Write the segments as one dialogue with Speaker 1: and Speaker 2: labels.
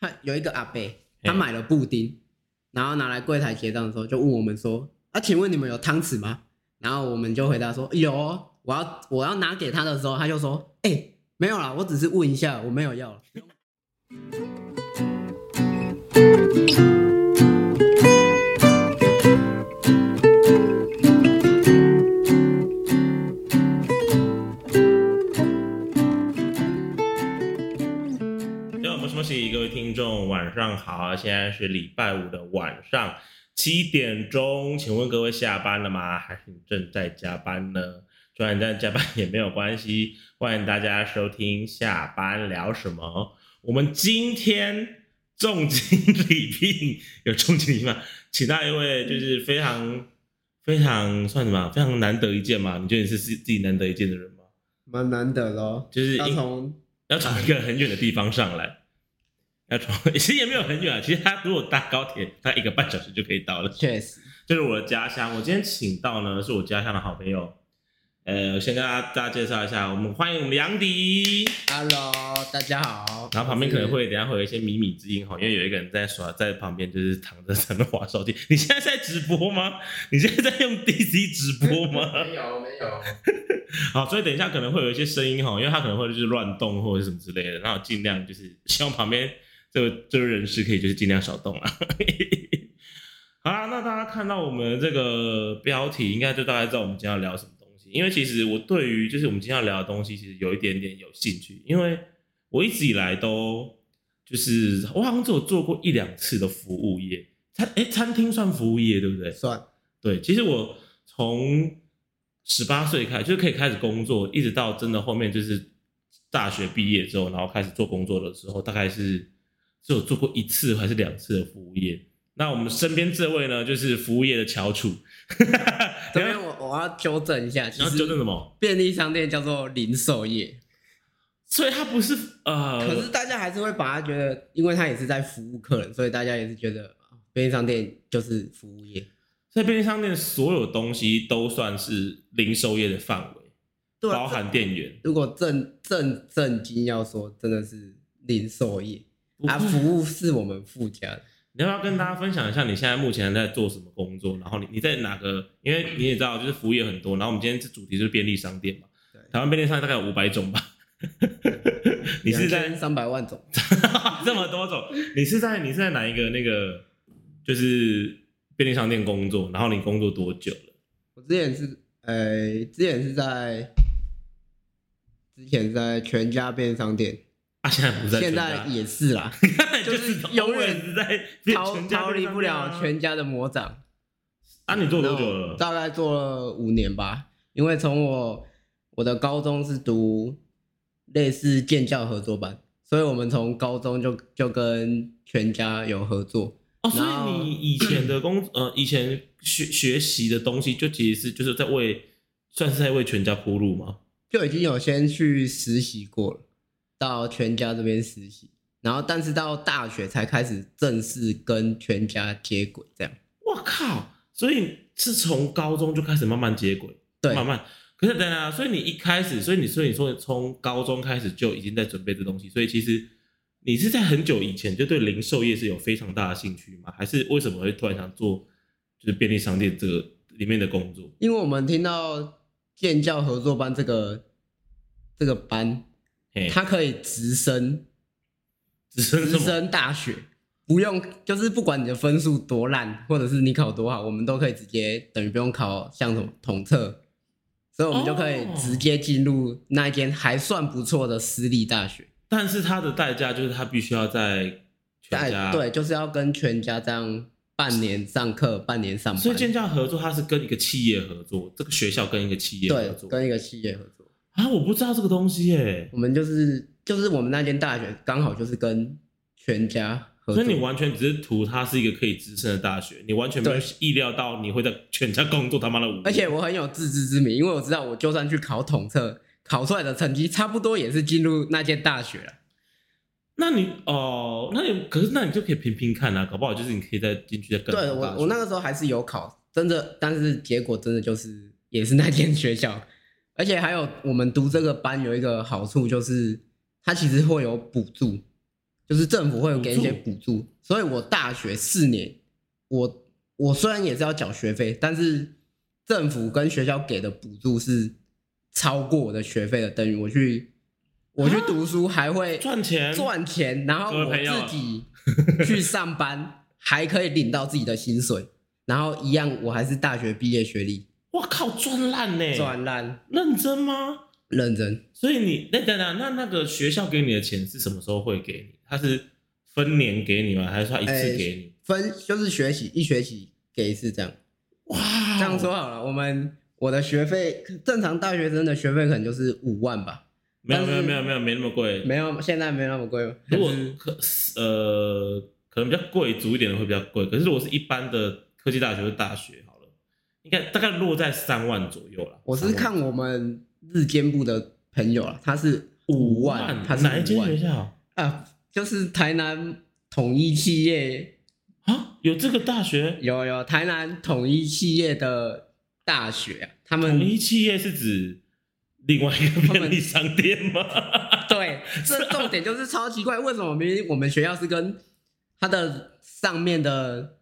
Speaker 1: 他有一个阿伯，他买了布丁，然后拿来柜台结账的时候，就问我们说：“啊，请问你们有汤匙吗？”然后我们就回答说：“有哦。”我要我要拿给他的时候，他就说：“哎、没有啦，我只是问一下，我没有要了。
Speaker 2: 晚上好！现在是礼拜五的晚上七点钟，请问各位下班了吗？还是你正在加班呢？虽然你在加班也没有关系，欢迎大家收听下班聊什么。我们今天重金礼聘，有重金礼聘吗？请到一位就是非常非常算什么？非常难得一见嘛？你觉得你是自自己难得一见的人吗？”
Speaker 1: 蛮难得的哦，要
Speaker 2: 就是要
Speaker 1: 从
Speaker 2: 要从一个很远的地方上来，要从 其实也没有很远啊，其实他如果搭高铁，他一个半小时就可以到了。
Speaker 1: 确实
Speaker 2: 就是我的家乡，我今天请到呢是我家乡的好朋友，呃，先跟大家大家介绍一下，我们欢迎我们梁迪
Speaker 1: ，，Hello，大家好。
Speaker 2: 然后旁边可能
Speaker 1: 我
Speaker 2: 会等一下会有一些靡靡之音哈，因为有一个人在耍在旁边就是躺着在那划手机。你现在在直播吗？你现在在用 DC 直播吗？
Speaker 1: 是没有没有，
Speaker 2: 好，所以等一下可能会有一些声音哈，因为他可能会就是乱动或者什么之类的，然后尽量就是希望旁边这个这位人士可以就是尽量少动啊。好啦，那大家看到我们这个标题，应该就大概知道我们今天要聊什么东西。因为其实我对于就是我们今天要聊的东西，其实有一点点有兴趣，因为我一直以来都就是我好像只有做过一两次的服务业，餐哎餐厅算服务业对不对？
Speaker 1: 算
Speaker 2: 对，其实我从十八岁开，就是可以开始工作，一直到真的后面就是大学毕业之后，然后开始做工作的时候，大概是只有做过一次还是两次的服务业。那我们身边这位呢，就是服务业的翘楚。
Speaker 1: 这边我我要纠正一下，其实
Speaker 2: 什么？
Speaker 1: 便利商店叫做零售业，
Speaker 2: 所以他不是呃，
Speaker 1: 可是大家还是会把它觉得，因为它也是在服务客人，所以大家也是觉得啊便利商店就是服务业。
Speaker 2: 在便利商店所有东西都算是零售业的范围，
Speaker 1: 对啊
Speaker 2: 包含店员。
Speaker 1: 如果正正正经要说，真的是零售业，啊，服务是我们附加的。
Speaker 2: 你要不要跟大家分享一下你现在目前在做什么工作？然后你你在哪个？因为你也知道，就是服务业很多。然后我们今天这主题就是便利商店嘛。
Speaker 1: 对
Speaker 2: 台湾便利商店大概有五百种吧。你是在
Speaker 1: 三百万种？
Speaker 2: 这么多种？你是在你是在哪一个那个就是便利商店工作？然后你工作多久了？
Speaker 1: 我之前是，呃，之前是在，之前是在全家便利商店，
Speaker 2: 啊，现在不在
Speaker 1: 现在也是啦，
Speaker 2: 就
Speaker 1: 就是
Speaker 2: 是
Speaker 1: 永远
Speaker 2: 在
Speaker 1: 逃逃离不了全家的魔掌。
Speaker 2: 啊，你做多久了？
Speaker 1: 大概做了五年吧，因为从我我的高中是读类似建教合作班，所以我们从高中就就跟全家有合作。
Speaker 2: 哦，所以你以前的 工呃，以前学学习的东西，就其实是就是在为算是在为全家铺路吗？
Speaker 1: 就已经有先去实习过了，到全家这边实习，然后但是到大学才开始正式跟全家接轨，这样。
Speaker 2: 我靠！所以是从高中就开始慢慢接轨，
Speaker 1: 对，
Speaker 2: 慢慢。可是等等啊，所以你一开始，所以你所以你说从高中开始就已经在准备这东西，所以其实你是在很久以前就对零售业是有非常大的兴趣吗？还是为什么会突然想做就是便利商店这个里面的工作？
Speaker 1: 因为我们听到建教合作班这个这个班，
Speaker 2: 嘿，
Speaker 1: 它可以直升
Speaker 2: 直升？
Speaker 1: 直升大学，不用就是不管你的分数多烂，或者是你考多好，我们都可以直接等于不用考像什么统测，所以我们就可以
Speaker 2: 哦
Speaker 1: 直接进入那一间还算不错的私立大学。
Speaker 2: 但是它的代价就是它必须要在全家
Speaker 1: 对，就是要跟全家这样半年上课，半年上班，
Speaker 2: 所以建教合作，它是跟一个企业合作，这个学校跟一个企业合
Speaker 1: 对，
Speaker 2: 作
Speaker 1: 跟一个企业合作。
Speaker 2: 啊，我不知道这个东西耶。
Speaker 1: 我们就是就是我们那间大学刚好就是跟全家合作，
Speaker 2: 所以你完全只是图它是一个可以支撑的大学，你完全没有意料到你会在全家工作他妈的。
Speaker 1: 而且我很有自知之明，因为我知道我就算去考统测，考出来的成绩差不多也是进入那间大学了。
Speaker 2: 那你哦，那你可是那你就可以拼拼看啊，搞不好就是你可以再进去再更
Speaker 1: 对
Speaker 2: 的大学
Speaker 1: 我我那个时候还是有考，真的，但是结果真的就是也是那间学校，而且还有我们读这个班有一个好处就是它其实会有补助，就是政府会有给一些补助，所以我大学四年，我我虽然也是要缴学费，但是政府跟学校给的补助是超过我的学费的，等于我去我去读书还会
Speaker 2: 赚钱
Speaker 1: 赚钱，然后我自己去上班还可以领到自己的薪水，然后一样我还是大学毕业学历，
Speaker 2: 哇靠，赚烂呢！
Speaker 1: 赚烂，
Speaker 2: 认真吗？
Speaker 1: 认真。
Speaker 2: 所以你那等等，那那个学校给你的钱是什么时候会给你？他是分年给你吗？还是他一次
Speaker 1: 哎
Speaker 2: 给你？
Speaker 1: 分就是学习一学期给一次这样。
Speaker 2: 哇，
Speaker 1: 这样说好了，我们我的学费正常大学生的学费可能就是五万吧，
Speaker 2: 没有没有没有没有没那么贵。
Speaker 1: 没有现在没那么贵。
Speaker 2: 如果
Speaker 1: 可是
Speaker 2: 呃可能比较贵族一点的会比较贵，可是如果是一般的科技大学的大学应该大概落在三万左右了。
Speaker 1: 我是看我们日间部的朋友啊，他是
Speaker 2: 五
Speaker 1: 万，他是
Speaker 2: 哪一间学校
Speaker 1: 啊？就是台南统一企业
Speaker 2: 啊？有这个大学？
Speaker 1: 有有台南统一企业的大学啊，他们
Speaker 2: 统一企业是指另外一个便利商店吗？
Speaker 1: 对，这重点就是超奇怪，为什么明明我们学校是跟他的上面的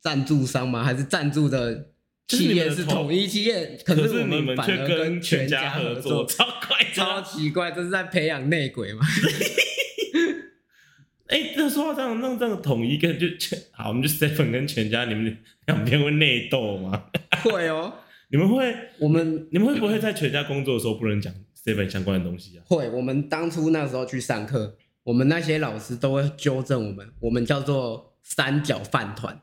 Speaker 1: 赞助商吗？还是赞助的企业是统一企业？可
Speaker 2: 可
Speaker 1: 是我
Speaker 2: 你们却
Speaker 1: 反而
Speaker 2: 跟
Speaker 1: 全
Speaker 2: 家
Speaker 1: 合
Speaker 2: 作，超怪
Speaker 1: 超。奇怪，这是在培养内鬼吗？
Speaker 2: 哎，那说到这样，那这样统一跟就全好，我们就 seven 跟全家，你们两边会内斗吗？
Speaker 1: 会哦，
Speaker 2: 你们会
Speaker 1: 我们
Speaker 2: 你们会不会在全家工作的时候不能讲 seven 相关的东西啊？
Speaker 1: 会，我们当初那时候去上课，我们那些老师都会纠正我们，我们叫做三角饭团，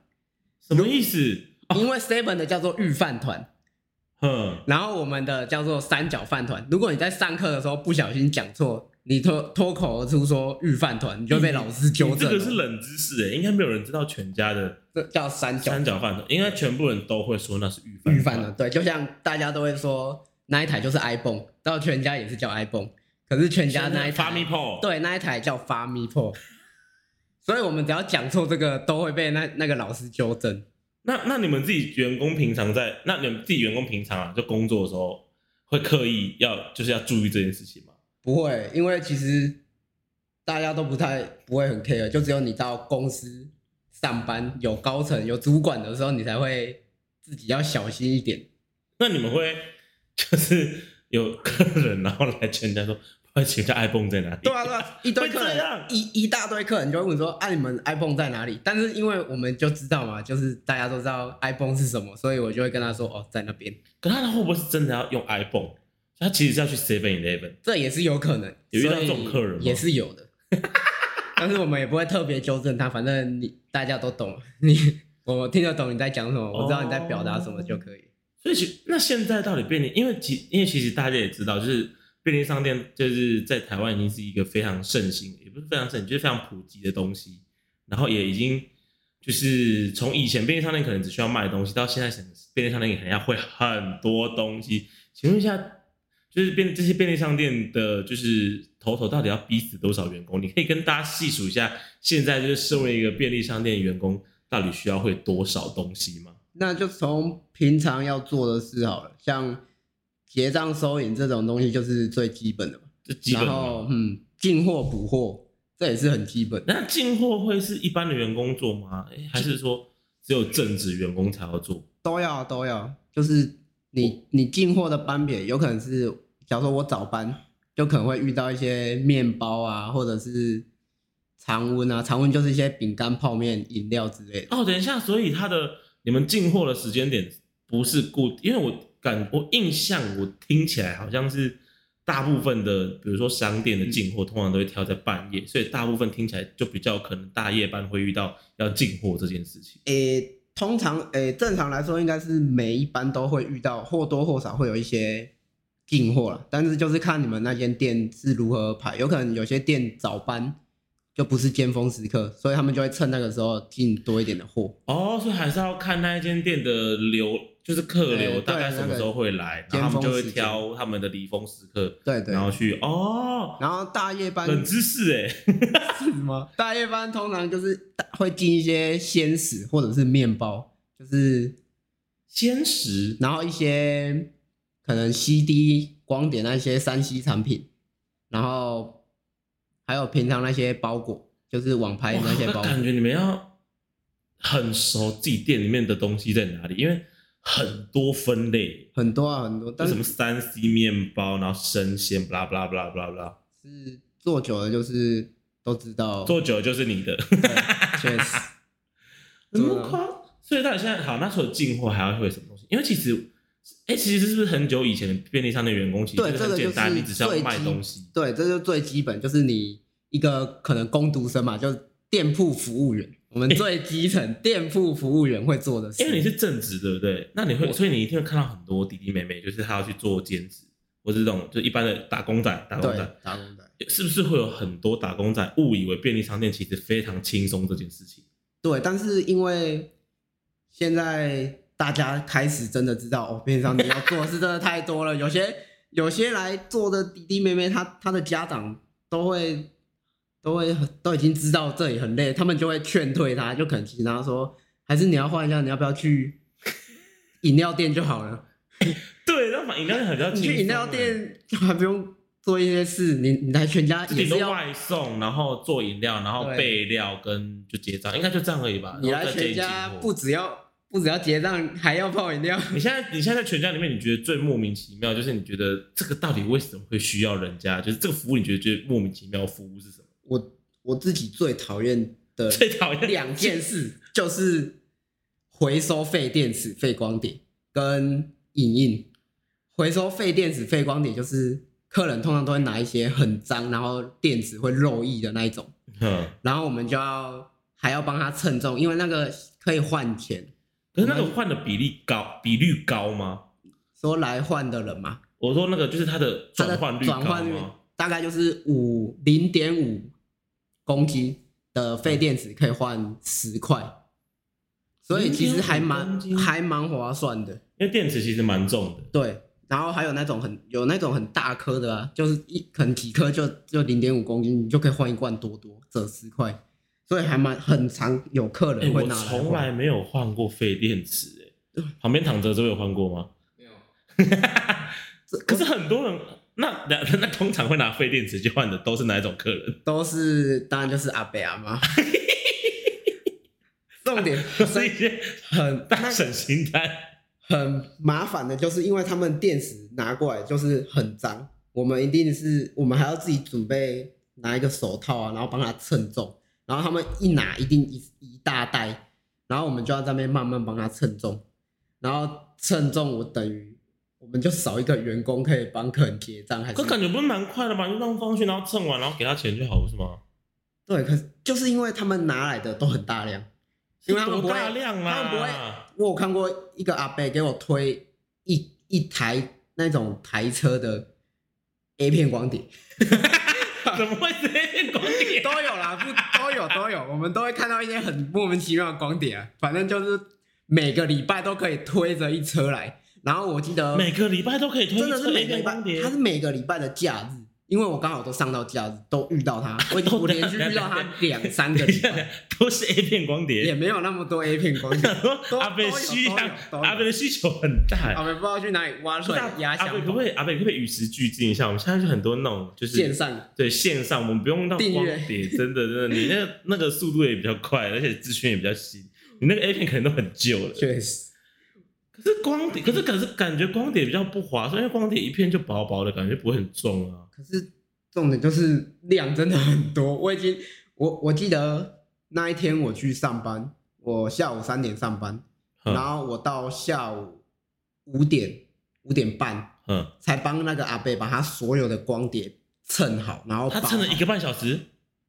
Speaker 2: 什么意思？
Speaker 1: 因为 seven 的叫做御饭团。
Speaker 2: 哼，
Speaker 1: 然后我们的叫做三角饭团。如果你在上课的时候不小心讲错，你脱脱口而出说御饭团，你就会被老师纠正
Speaker 2: 这个是冷知识哎，应该没有人知道全家的
Speaker 1: 这叫三角
Speaker 2: 三角饭团，应该全部人都会说那是御饭
Speaker 1: 御饭团。对，就像大家都会说那一台就是 iPhone，到全家也是叫 iPhone，可是全家那一台
Speaker 2: 发咪泡，
Speaker 1: 对那一台叫发咪 Pro。所以我们只要讲错这个，都会被那那个老师纠正。
Speaker 2: 那那你们自己员工平常在，那你们自己员工平常啊，就工作的时候会刻意要就是要注意这件事情吗？
Speaker 1: 不会，因为其实大家都不太不会很 care，就只有你到公司上班有高层有主管的时候，你才会自己要小心一点。
Speaker 2: 那你们会 就是有客人然后来全家说，不好意思，全家 iPhone 在哪里？
Speaker 1: 对啊，对啊，一堆客人
Speaker 2: 样，
Speaker 1: 一一大堆客人就会问说：“啊，你们 iPhone 在哪里？”但是因为我们就知道嘛，就是大家都知道 iPhone 是什么，所以我就会跟他说：“哦，在那边。
Speaker 2: 可他会不会是真的要用 iPhone？他其实是要去 Seven Eleven。”
Speaker 1: 这也是有可能，
Speaker 2: 有遇到这种客人吗
Speaker 1: 也是有的。但是我们也不会特别纠正他，反正你大家都懂，你我听得懂你在讲什么，我知道你在表达什么就可以。
Speaker 2: 所以其那现在到底便利，因为其因为其实大家也知道，就是便利商店就是在台湾已经是一个非常盛行，也不是非常盛，就是非常普及的东西。然后也已经就是从以前便利商店可能只需要卖东西，到现在便利商店可能要会很多东西。请问一下，就是便这些便利商店的，就是头头到底要逼死多少员工？你可以跟大家细数一下，现在就是身为一个便利商店员工，到底需要会多少东西吗？
Speaker 1: 那就从平常要做的事好了，像结账收银这种东西就是最基本的嘛。
Speaker 2: 这基本
Speaker 1: 然后嗯，进货补货这也是很基本。
Speaker 2: 那进货会是一般的员工做吗？诶还是说只有正职员工才要做？
Speaker 1: 都要都要，就是你你进货的班别有可能是，假如说我早班，就可能会遇到一些面包啊，或者是常温啊，常温就是一些饼干、泡面、饮料之类的。
Speaker 2: 哦，等一下，所以他的你们进货的时间点不是固，因为我感我印象我听起来好像是大部分的，比如说商店的进货通常都会挑在半夜，所以大部分听起来就比较可能大夜班会遇到要进货这件事情。
Speaker 1: 诶、通常诶、正常来说应该是每一班都会遇到，或多或少会有一些进货了，但是就是看你们那间店是如何排，有可能有些店早班就不是尖峰时刻，所以他们就会趁那个时候进多一点的货。
Speaker 2: 哦，所以还是要看那一间店的流，就是客流大概什么时候会来，然后他们就会挑他们的离峰时刻，
Speaker 1: 对对，
Speaker 2: 然后去哦，
Speaker 1: 然后大夜班
Speaker 2: 冷知识哎，
Speaker 1: 是吗？大夜班通常就是会进一些鲜食或者是面包，就是
Speaker 2: 鲜食
Speaker 1: 然后一些可能 CD 光点那些三 C 产品，然后还有平常那些包裹，就是网拍那些包裹。
Speaker 2: 哇感觉你们要很熟自己店里面的东西在哪里，因为很多分类，
Speaker 1: 很多啊，很多，但是
Speaker 2: 什么三 C 面包，然后生鲜，blah blah blah blah blah，
Speaker 1: 是做久了就是都知道。
Speaker 2: 做久了就是你的，
Speaker 1: 对确实，
Speaker 2: 怎么夸？所以到底现在好，那时候进货还要会什么东西？因为其实，哎、其实是不是很久以前的便利商店员工其实很简单，
Speaker 1: 是
Speaker 2: 你只是要卖东西。
Speaker 1: 对，这就最基本，就是你一个可能工读生嘛，就是店铺服务员，我们最基层店铺服务员会做的事。
Speaker 2: 因为你是正职，对不对？那你会，所以你一定会看到很多弟弟妹妹，就是他要去做兼职，或是这种就一般的打工仔，打工仔，
Speaker 1: 打工仔，
Speaker 2: 是不是会有很多打工仔误以为便利商店其实非常轻松这件事情？
Speaker 1: 对，但是因为现在大家开始真的知道哦，便利商店要做的事真的太多了，有些有些来做的弟弟妹妹，他他的家长都会都会都已经知道这里很累，他们就会劝退他，就可能请他说，还是你要换一下，你要不要去饮料店就好了？
Speaker 2: 对，那买饮料店比较轻松。
Speaker 1: 你去饮料店就还不用做一些事，你你来全家
Speaker 2: 就顶多
Speaker 1: 也是要，
Speaker 2: 外送，然后做饮料，然后备料跟就结账，应该就这样而已吧。
Speaker 1: 你来全家不只要不只要结账，还要泡饮料。
Speaker 2: 你现在你现在在全家里面，你觉得最莫名其妙，就是你觉得这个到底为什么会需要人家？就是这个服务，你觉得最莫名其妙服务是什么？
Speaker 1: 我我自己最讨厌的
Speaker 2: 最讨厌
Speaker 1: 两件事就是回收废电池、废光碟跟影印。回收废电池、废光碟就是客人通常都会拿一些很脏，然后电池会漏液的那一种，
Speaker 2: 嗯，
Speaker 1: 然后我们就要还要帮他称重，因为那个可以换钱。
Speaker 2: 可是那个换的比例高，比率高吗？
Speaker 1: 说来换的人嘛，
Speaker 2: 我说那个就是它的
Speaker 1: 它的
Speaker 2: 转换率高
Speaker 1: 转换率
Speaker 2: 吗？
Speaker 1: 大概就是五零点五公斤的废电池可以换十块，所以其实还
Speaker 2: 0.5公
Speaker 1: 蛮还蛮划算的。
Speaker 2: 因为电池其实蛮重的。
Speaker 1: 对，然后还有那种很有那种很大颗的啊，就是一可能几颗就就零点五公斤，你就可以换一罐多多，折十块，所以还蛮很常有客人会拿来
Speaker 2: 从
Speaker 1: 换。
Speaker 2: 来没有换过废电池、哎，旁边躺着这位有换过吗？
Speaker 1: 没有，
Speaker 2: 可是很多人，那那那通常会拿废电池去换的都是哪一种客人？
Speaker 1: 都是当然就是阿北阿妈。重点
Speaker 2: 是一些
Speaker 1: 很
Speaker 2: 大省心态。
Speaker 1: 很麻烦的，就是因为他们电池拿过来就是很脏，我们一定是我们还要自己准备拿一个手套啊，然后帮他称重，然后他们一拿一定一一大袋，然后我们就要在那边慢慢帮他称重，然后称重我等于我们就少一个员工可以帮客人结账，还是
Speaker 2: 可感觉不是蛮快的吧？就让放去，然后称完，然后给他钱就好，不是吗？
Speaker 1: 对，可是就是因为他们拿来的都很大量，因为他们不
Speaker 2: 大量
Speaker 1: 他们不会？我有看过一个阿伯给我推一一台那种台车的 A 片光碟，
Speaker 2: 怎么会是 A 片光碟？
Speaker 1: 都有啦，不都有都有，我们都会看到一些很莫名其妙的光碟啊，反正就是每个礼拜都可以推着一车来，然后我记得
Speaker 2: 每个礼拜都可以推
Speaker 1: 真的是每个礼拜他，是每个礼拜的假日，因为我刚好都上到假日，都遇到他，我我连续遇到他两三个礼拜，
Speaker 2: 都是 A 片光碟
Speaker 1: 也
Speaker 2: 碟。
Speaker 1: 没有那么多 A 片光碟，
Speaker 2: 阿北需要阿北的需求很大。
Speaker 1: 阿贝不知道去哪里挖出来压箱宝
Speaker 2: 阿北可不可以？阿北可不可以与时俱进一下？我们现在就很多那种就是
Speaker 1: 线上
Speaker 2: 对线上，我们不用到光碟，真的真的，你那个那个速度也比较快，而且资讯也比较新。你那个 A 片可能都很旧了，
Speaker 1: 确实，
Speaker 2: 可是光碟，可是可是感觉光碟比较不划算，因为光碟一片就薄薄的，感觉不会很重啊。
Speaker 1: 可是重点就是量真的很多。我已经，我我记得那一天我去上班，我下午三点上班，
Speaker 2: 嗯
Speaker 1: 然后我到下午五点五点半
Speaker 2: 嗯，
Speaker 1: 才帮那个阿贝把他所有的光碟称好，然后
Speaker 2: 他撑了一个半小时，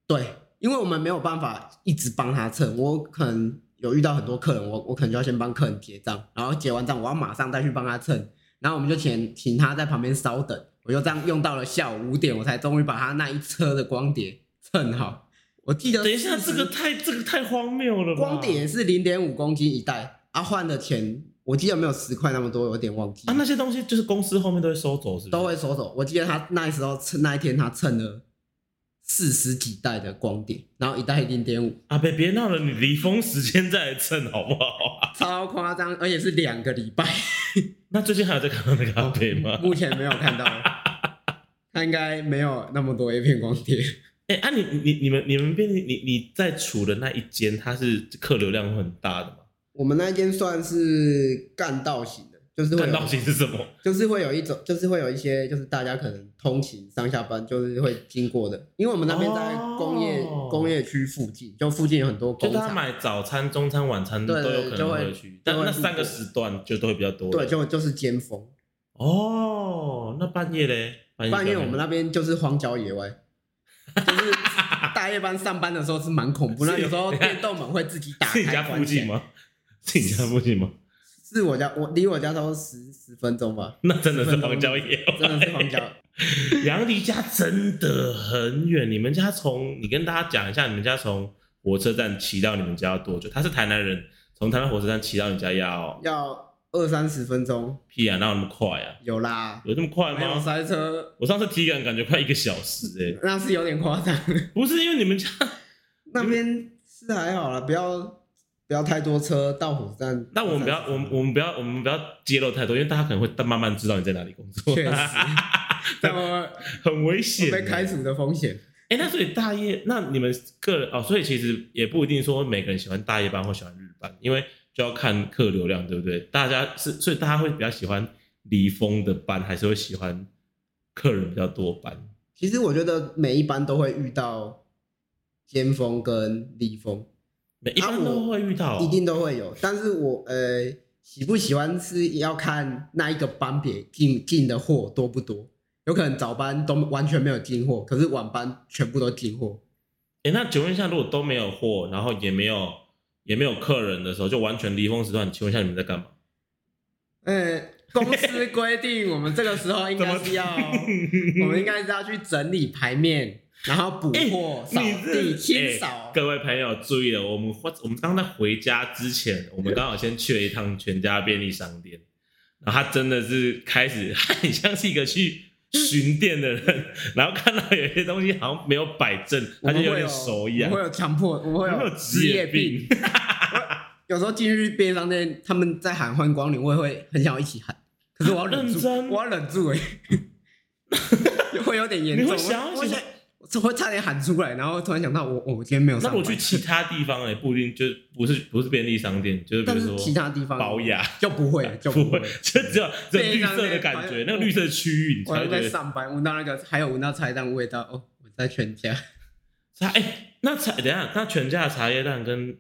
Speaker 1: 对，因为我们没有办法一直帮他称，我可能有遇到很多客人，我我可能就要先帮客人结账，然后结完账我要马上再去帮他称，然后我们就请请他在旁边稍等，我就这样用到了下午五点，我才终于把他那一车的光碟称好。我记得
Speaker 2: 等一下
Speaker 1: ，40
Speaker 2: 这个太这个太荒谬了吧？
Speaker 1: 光碟是零点五公斤一袋，啊换的钱我记得没有十块那么多，有点忘记。
Speaker 2: 啊，那些东西就是公司后面都会收走，是？
Speaker 1: 都会收走。我记得他那时候称那一天他称了四十几袋的光碟，然后一袋零点五，
Speaker 2: 阿北别闹了，你离峰时间再来称好不好啊？
Speaker 1: 超夸张，而且是两个礼拜。
Speaker 2: 那最近还有在看到那个阿北吗？
Speaker 1: 目前没有看到，他应该没有那么多 A 片光碟。
Speaker 2: 哎，啊，你你你们你们便利你你在处的那一间，它是客流量会很大的吗？
Speaker 1: 我们那一间算是干道型的，就是会有
Speaker 2: 干道型是什么？
Speaker 1: 就是会有一种，就是会有一些，就是大家可能通勤上下班就是会经过的，因为我们那边在工业、
Speaker 2: 哦
Speaker 1: 工业区附近，就附近有很多
Speaker 2: 就
Speaker 1: 工厂，
Speaker 2: 大家买早餐、中餐、晚餐都
Speaker 1: 对
Speaker 2: 有可能
Speaker 1: 会
Speaker 2: 会去，但那三个时段就都会比较多。
Speaker 1: 对，就就是尖峰。
Speaker 2: 哦，那半夜嘞？半夜
Speaker 1: 我们
Speaker 2: 那
Speaker 1: 那边就是荒郊野外，就是大夜班上班的时候是蛮恐怖，那有时候电动门会自己打开。
Speaker 2: 是你家附近？吗？是你家附近吗？
Speaker 1: 是我家，我离我家差不多十十分钟吧，
Speaker 2: 那真的是荒郊野外，
Speaker 1: 真的是荒郊。
Speaker 2: 杨迪家真的很远。你们家从你跟大家讲一下，你们家从火车站骑到你们家要多久？他是台南人，从台南火车站骑到你家要
Speaker 1: 要二三十分钟，
Speaker 2: 屁啊，哪有那么快啊？
Speaker 1: 有啦，
Speaker 2: 有这么快吗？
Speaker 1: 塞车，
Speaker 2: 我上次体感感觉快一个小时哎、
Speaker 1: 那是有点夸张。
Speaker 2: 不是因为你们家
Speaker 1: 那边是还好啦，不要不要太多车到火车站。
Speaker 2: 那我们不要，我们我们不要，我们不要揭露太多，因为大家可能会慢慢知道你在哪里工作，
Speaker 1: 确实，那么
Speaker 2: 很危险欸。
Speaker 1: 被开除的风险。
Speaker 2: 哎、那所以大夜，那你们个人哦，所以其实也不一定说每个人喜欢大夜班或喜欢日班，因为就要看客流量，对不对？大家是，所以大家会比较喜欢离峰的班，还是会喜欢客人比较多班？
Speaker 1: 其实我觉得每一班都会遇到尖峰跟离峰，
Speaker 2: 每一般都会遇到、
Speaker 1: 一定都会有。但是我呃喜不喜欢是要看那一个班别进进的货多不多。有可能早班都完全没有进货，可是晚班全部都进货。
Speaker 2: 哎、那请问一下，如果都没有货，然后也没有也没有客人的时候，就完全离峰时段，请问一下你们在干嘛？
Speaker 1: 呃，公司规定我们这个时候应该是要，我们应该是要去整理牌面，然后补货、扫地、清
Speaker 2: 哎
Speaker 1: 扫。
Speaker 2: 各位朋友注意了，我们我们刚刚在回家之前，我们刚好先去了一趟全家便利商店，然后他真的是开始，他很像是一个去巡店的人，然后看到有些东西好像没有摆正，他就有点手痒
Speaker 1: 我们会，有强迫，我们会
Speaker 2: 有职业病
Speaker 1: 病。有时候进去便利商店，他们在喊欢迎光临，我也会很想要一起喊，可是我要忍住，我要忍住哎、会有点严重。我我我会差点喊出来，然后突然想到我我我今天没有上班。
Speaker 2: 那我去其他地方哎、不一定就不是不是便利商店，就是比如说
Speaker 1: 其他地方
Speaker 2: 保养。
Speaker 1: 就不会，就
Speaker 2: 不会
Speaker 1: 会。，
Speaker 2: 就只有只有绿色的感觉，那个绿色区域你
Speaker 1: 我还
Speaker 2: 才
Speaker 1: 在上班，闻到那个，还有闻到茶叶蛋味道。哦，我在全家。
Speaker 2: 茶 哎、那茶等一下，那全家的茶叶蛋跟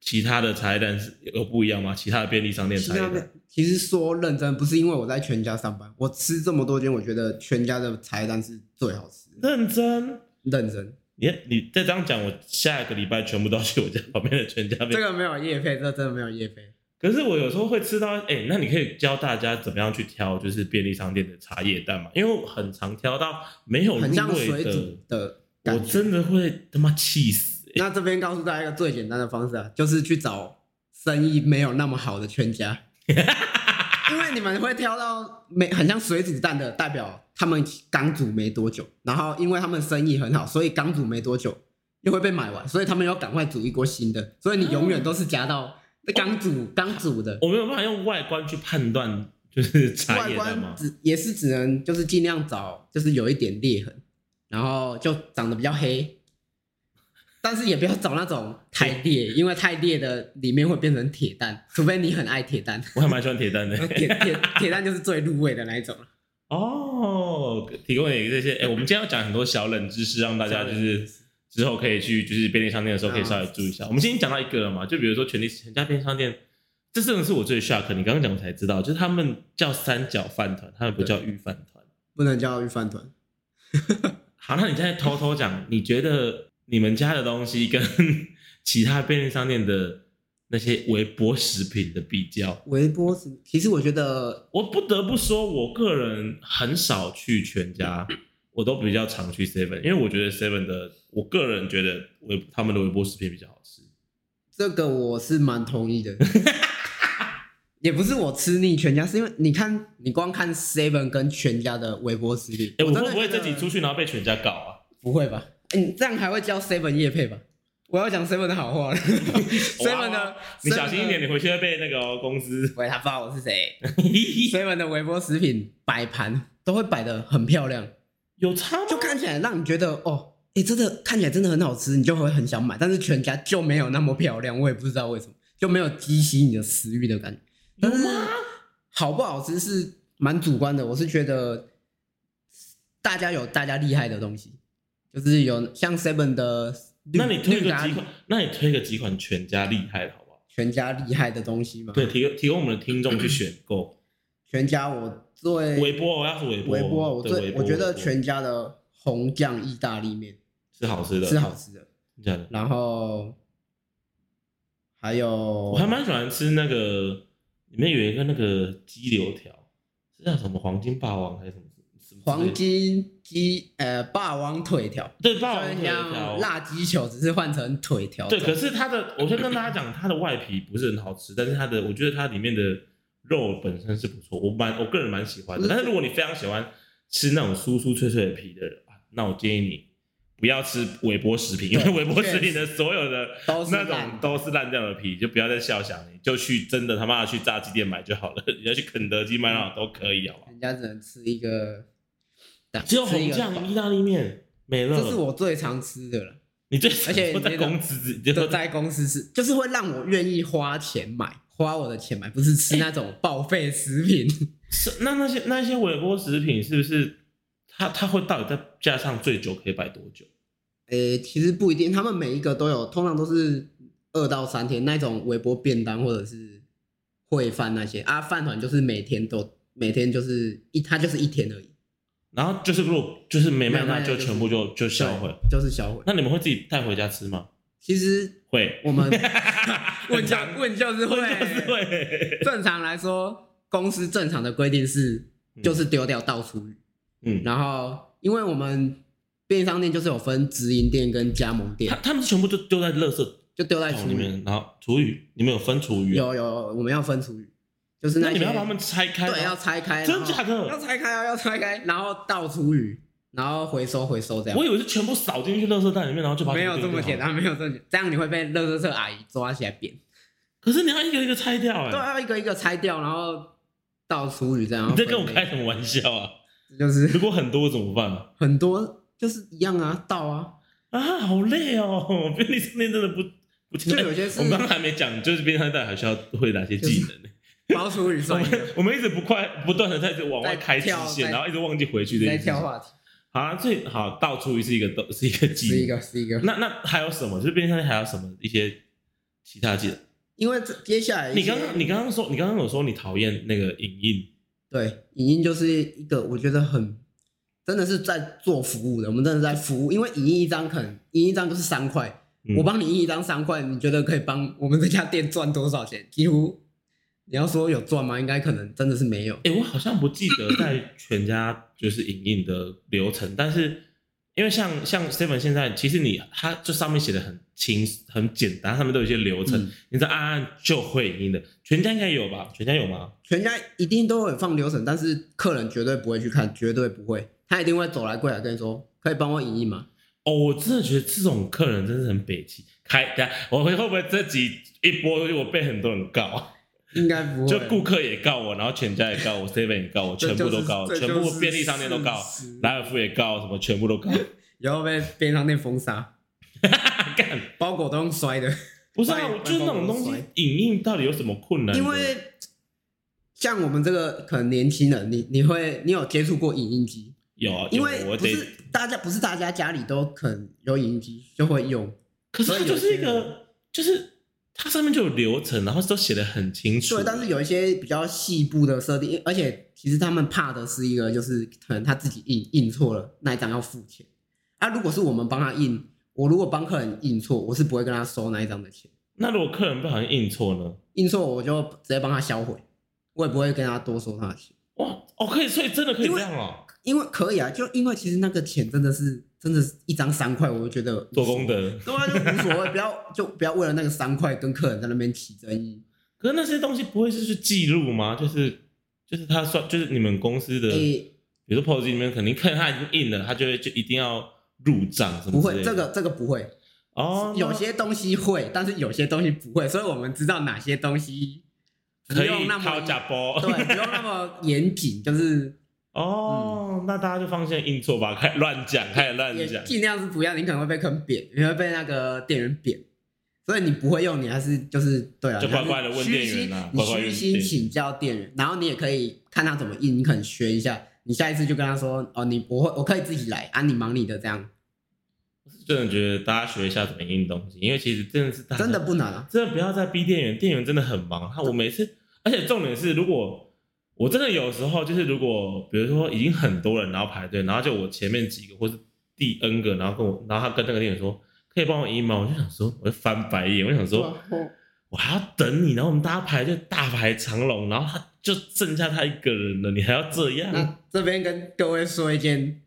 Speaker 2: 其他的茶叶蛋是有不一样吗？其他的便利商店茶叶蛋，
Speaker 1: 其实说认真，不是因为我在全家上班，我吃这么多间，我觉得全家的茶叶蛋是最好吃的。
Speaker 2: 认真。
Speaker 1: 认真，
Speaker 2: 你你再这样讲，我下一个礼拜全部都要去我家旁边的全家便。
Speaker 1: 这个没有叶配，这真的没有叶配。
Speaker 2: 可是我有时候会吃到，哎、那你可以教大家怎么样去挑，就是便利商店的茶叶蛋嘛？因为我很常挑到没有味的
Speaker 1: 水煮，的
Speaker 2: 我。真的会他妈气死、欸！
Speaker 1: 那这边告诉大家一个最简单的方式啊，就是去找生意没有那么好的全家，因为你们会挑到没很像水煮蛋的，代表他们刚煮没多久，然后因为他们生意很好，所以刚煮没多久又会被买完，所以他们要赶快煮一锅新的，所以你永远都是夹到刚煮刚煮的。
Speaker 2: 我没有办法用外观去判断，就是茶
Speaker 1: 外
Speaker 2: 叶蛋吗
Speaker 1: 观？只也是只能就是尽量找就是有一点裂痕，然后就长得比较黑，但是也不要找那种太烈，因为太烈的里面会变成铁蛋，除非你很爱铁蛋，
Speaker 2: 我还蛮喜欢铁蛋的。
Speaker 1: 铁铁铁蛋就是最入味的那一种了。
Speaker 2: 哦，提供你这些，哎、我们今天要讲很多小冷知识，让大家就是之后可以去就是便利商店的时候可以稍微注意一下。我们今天讲到一个了嘛，就比如说全力全家便利商店，这真的是我最 shock，你刚刚讲我才知道，就是他们叫三角饭团，他们不叫御饭团。
Speaker 1: 不能叫御饭团，
Speaker 2: 好，那你现在偷偷讲，你觉得你们家的东西跟 其他便利商店的那些微波食品的比较？
Speaker 1: 微波食，其实我觉得
Speaker 2: 我不得不说，我个人很少去全家，我都比较常去 Seven，因为我觉得 Seven 的，我个人觉得微他们的微波食品比较好吃。
Speaker 1: 这个我是蛮同意的。也不是我吃腻全家，是因为你看，你光看 Seven 跟全家的微波食品，
Speaker 2: 哎、我
Speaker 1: 真的
Speaker 2: 会不会自己出去然后被全家搞啊？
Speaker 1: 不会吧？欸你这样还会教 Seven 叶配吧？我要讲 Seven 的好话了。Seven 的，
Speaker 2: 你小心一点，你回去会被那个哦、公司。
Speaker 1: 喂，他不知道我是谁。Seven 的微波食品摆盘都会摆的很漂亮，
Speaker 2: 有差吗？
Speaker 1: 就看起来让你觉得哦，哎、真的看起来真的很好吃，你就会很想买。但是全家就没有那么漂亮，我也不知道为什么，就没有激起你的食欲的感觉。但是好不好吃是蛮主观的，我是觉得大家有大家厉害的东西，就是有像 Seven 的绿
Speaker 2: 那你推
Speaker 1: 绿咖喱
Speaker 2: 个几款，那你推个几款全家厉害的好不好？
Speaker 1: 全家厉害的东西嘛。
Speaker 2: 对，，提供提供我们的听众去选购。
Speaker 1: 全家我最
Speaker 2: 微波，我要是微波，
Speaker 1: 微波，我最
Speaker 2: 对微波
Speaker 1: 我觉得
Speaker 2: 微波
Speaker 1: 全家的红酱意大利面
Speaker 2: 是好吃的，
Speaker 1: 是好吃的，
Speaker 2: 真的。
Speaker 1: 然后还有
Speaker 2: 我还蛮喜欢吃那个，里面有一个那个鸡柳条，是叫什么黄金霸王还是什么
Speaker 1: 黄金鸡呃霸王腿条，
Speaker 2: 对霸王腿条
Speaker 1: 辣鸡球，只是换成腿条。
Speaker 2: 对，可是它的，我先跟大家讲，它的外皮不是很好吃，但是它的，我觉得它里面的肉本身是不错，我蛮我个人蛮喜欢的。但是如果你非常喜欢吃那种酥酥脆脆的皮的人，啊那我建议你不要吃微波食品，因为
Speaker 1: 对
Speaker 2: 微波食品的所有的那
Speaker 1: 都是烂
Speaker 2: 种都是烂掉的皮，就不要再笑想，你就去真的他妈的去炸鸡店买就好了，你要去肯德基、麦当劳都可以，好吧？
Speaker 1: 人家只能吃一个，
Speaker 2: 只有红酱意大利面没了，
Speaker 1: 这是我最常吃的了，
Speaker 2: 你最
Speaker 1: 而且
Speaker 2: 都在公司，就
Speaker 1: 都在公司吃，就是会让我愿意花钱买，花我的钱买，不是吃那种报废食品。
Speaker 2: 是那那些那些微波食品是不是它它会到底在架上最久可以摆多久？
Speaker 1: 诶、其实不一定，他们每一个都有，通常都是二到三天那种微波便当或者是烩饭那些啊，饭团就是每天都每天就是一，它就是一天而已，
Speaker 2: 然后就是如果就是没卖，
Speaker 1: 没有卖就是
Speaker 2: 那就全部就就销毁。
Speaker 1: 就是销毁。
Speaker 2: 那你们会自己带回家吃吗？
Speaker 1: 其实
Speaker 2: 会，
Speaker 1: 我们 问就
Speaker 2: 很常
Speaker 1: 问就是会，
Speaker 2: 就是会。
Speaker 1: 正常来说，公司正常的规定是就是丢掉倒厨余，
Speaker 2: 嗯，
Speaker 1: 然后因为我们便利商店就是有分直营店跟加盟店，
Speaker 2: 他们是全部就丢在垃圾
Speaker 1: 就丢在厨余。
Speaker 2: 桶里面，然后厨余你们有分厨余啊？
Speaker 1: 有有，我们要分厨余，就是些
Speaker 2: 那你们要把它们拆开？
Speaker 1: 对要拆开，
Speaker 2: 真
Speaker 1: 然后
Speaker 2: 假的
Speaker 1: 要拆开啊，要拆开，然后倒厨余，然后回收回收这样
Speaker 2: 我。以为是全部扫进去垃圾袋里面，然后就把
Speaker 1: 没有这么简
Speaker 2: 单。
Speaker 1: 没有这么简单，这样你会被垃圾车阿姨抓起来扁。
Speaker 2: 可是你要一个一个拆掉哎、
Speaker 1: 对，要一个一个拆掉，然后倒厨余这样。
Speaker 2: 你在跟我开什么玩笑啊？
Speaker 1: 就是
Speaker 2: 如果很多怎么办？
Speaker 1: 很多就是一样啊，倒啊，
Speaker 2: 啊，好累哦！便利商店真的不不轻松。
Speaker 1: 就有些事
Speaker 2: 我们刚刚还没讲，就是便利商店还需要会哪些技能呢？
Speaker 1: 余
Speaker 2: 我
Speaker 1: 算一个
Speaker 2: 们。我们一直不快不断的在这往外开支线，然后一直忘记回去这
Speaker 1: 在
Speaker 2: 件事情。
Speaker 1: 跳话题，
Speaker 2: 好啊，最好倒出于是一个都是 一个技能。
Speaker 1: 是一个是一个，
Speaker 2: 那那还有什么？就是便利商店还有什么一些其他技能？
Speaker 1: 因为这接下来一些
Speaker 2: 你刚刚你刚刚说你刚刚有说你讨厌那个影印，
Speaker 1: 对影音就是一个我觉得很真的是在做服务的，我们真的在服务，因为影印一张可能影印一张就是三块，
Speaker 2: 嗯
Speaker 1: 我帮你印一张三块，你觉得可以帮我们这家店赚多少钱？几乎你要说有赚吗？应该可能真的是没有。
Speaker 2: 哎、我好像不记得在全家就是影印的流程，但是因为像像 Seven 现在，其实你它这上面写的很清很简单，上面都有一些流程，
Speaker 1: 嗯
Speaker 2: 你只要按按就会影印的。全家应该有吧？全家有吗？
Speaker 1: 全家一定都会放流程，但是客人绝对不会去看，绝对不会，他一定会走来柜台跟你说，可以帮我影印吗？
Speaker 2: 哦，我真的觉得这种客人真是很北气。开，等下我会会不会这集一播我被很多人告啊？
Speaker 1: 应该不会，
Speaker 2: 就顾客也告我，然后全家也告我，Seven 也告我，全部都告，
Speaker 1: 这就是
Speaker 2: 全部便利商店都告，莱尔富也告，什么全部都告。
Speaker 1: 然后被便利商店封杀，
Speaker 2: 干，
Speaker 1: 包裹都用摔的。
Speaker 2: 不是啊，就是那种东西影印到底有什么困难？
Speaker 1: 因为像我们这个可能年轻人，你你会你有接触过影印机？
Speaker 2: 有啊，
Speaker 1: 因为不是大家不是大家家里都可能有影印机就会用，
Speaker 2: 可是它就是一个，就是它上面就有流程，然后都写的很清楚。
Speaker 1: 对，但是有一些比较细部的设定，而且其实他们怕的是一个，就是可能他自己印印错了那一张要付钱啊。如果是我们帮他印，我如果帮客人印错，我是不会跟他收那一张的钱，
Speaker 2: 那如果客人不小心印错呢？
Speaker 1: 印错我就直接帮他销毁，我也不会跟他多收他的钱，
Speaker 2: 哇，哦，可以，所以真的可以这样哦，
Speaker 1: 因为可以啊，就因为其实那个钱真的是真的是一张三块，我就觉得
Speaker 2: 做功。德。
Speaker 1: 对啊，就无所谓，不要就不要为了那个三块跟客人在那边起争议。
Speaker 2: 可是那些东西不会是去记录吗？就是就是他算就是你们公司的，
Speaker 1: 诶、
Speaker 2: 比如说 POS 里面肯定看他已经印了，他就会就一定要入账什么
Speaker 1: 不会，这个这个不会，
Speaker 2: 哦，
Speaker 1: 有些东西会，但是有些东西不会，所以我们知道哪些东西不
Speaker 2: 可以
Speaker 1: 用那么对，不用那么严谨，就是
Speaker 2: 哦，那大家就放心印错吧，开乱讲，开始乱
Speaker 1: 也
Speaker 2: 讲。
Speaker 1: 尽量是不要，你可能会被坑扁，你会被那个店员扁，所以你不会用，你还是就是对啊，
Speaker 2: 就乖乖的问店员啊
Speaker 1: 你
Speaker 2: 乖乖地
Speaker 1: 虚
Speaker 2: 问店员
Speaker 1: 心请教店员，然后你也可以看他怎么印，你可能学一下，你下一次就跟他说，哦，你我会我可以自己来啊，你忙你的这样，
Speaker 2: 真的觉得大家学一下怎么印东西，因为其实真的是大家
Speaker 1: 真的不难啊，
Speaker 2: 真的不要再逼店员，店员真的很忙。他我每次，而且重点是，如果我真的有时候就是，如果比如说已经很多人，然后排队，然后就我前面几个或是第 N 个，然后跟我，然后他跟那个店员说可以帮我印吗？我就想说，我就翻白眼，我想说我还要等你，然后我们大家排队大排长龙，然后他就剩下他一个人了，你还要这样？
Speaker 1: 那这边跟各位说一件，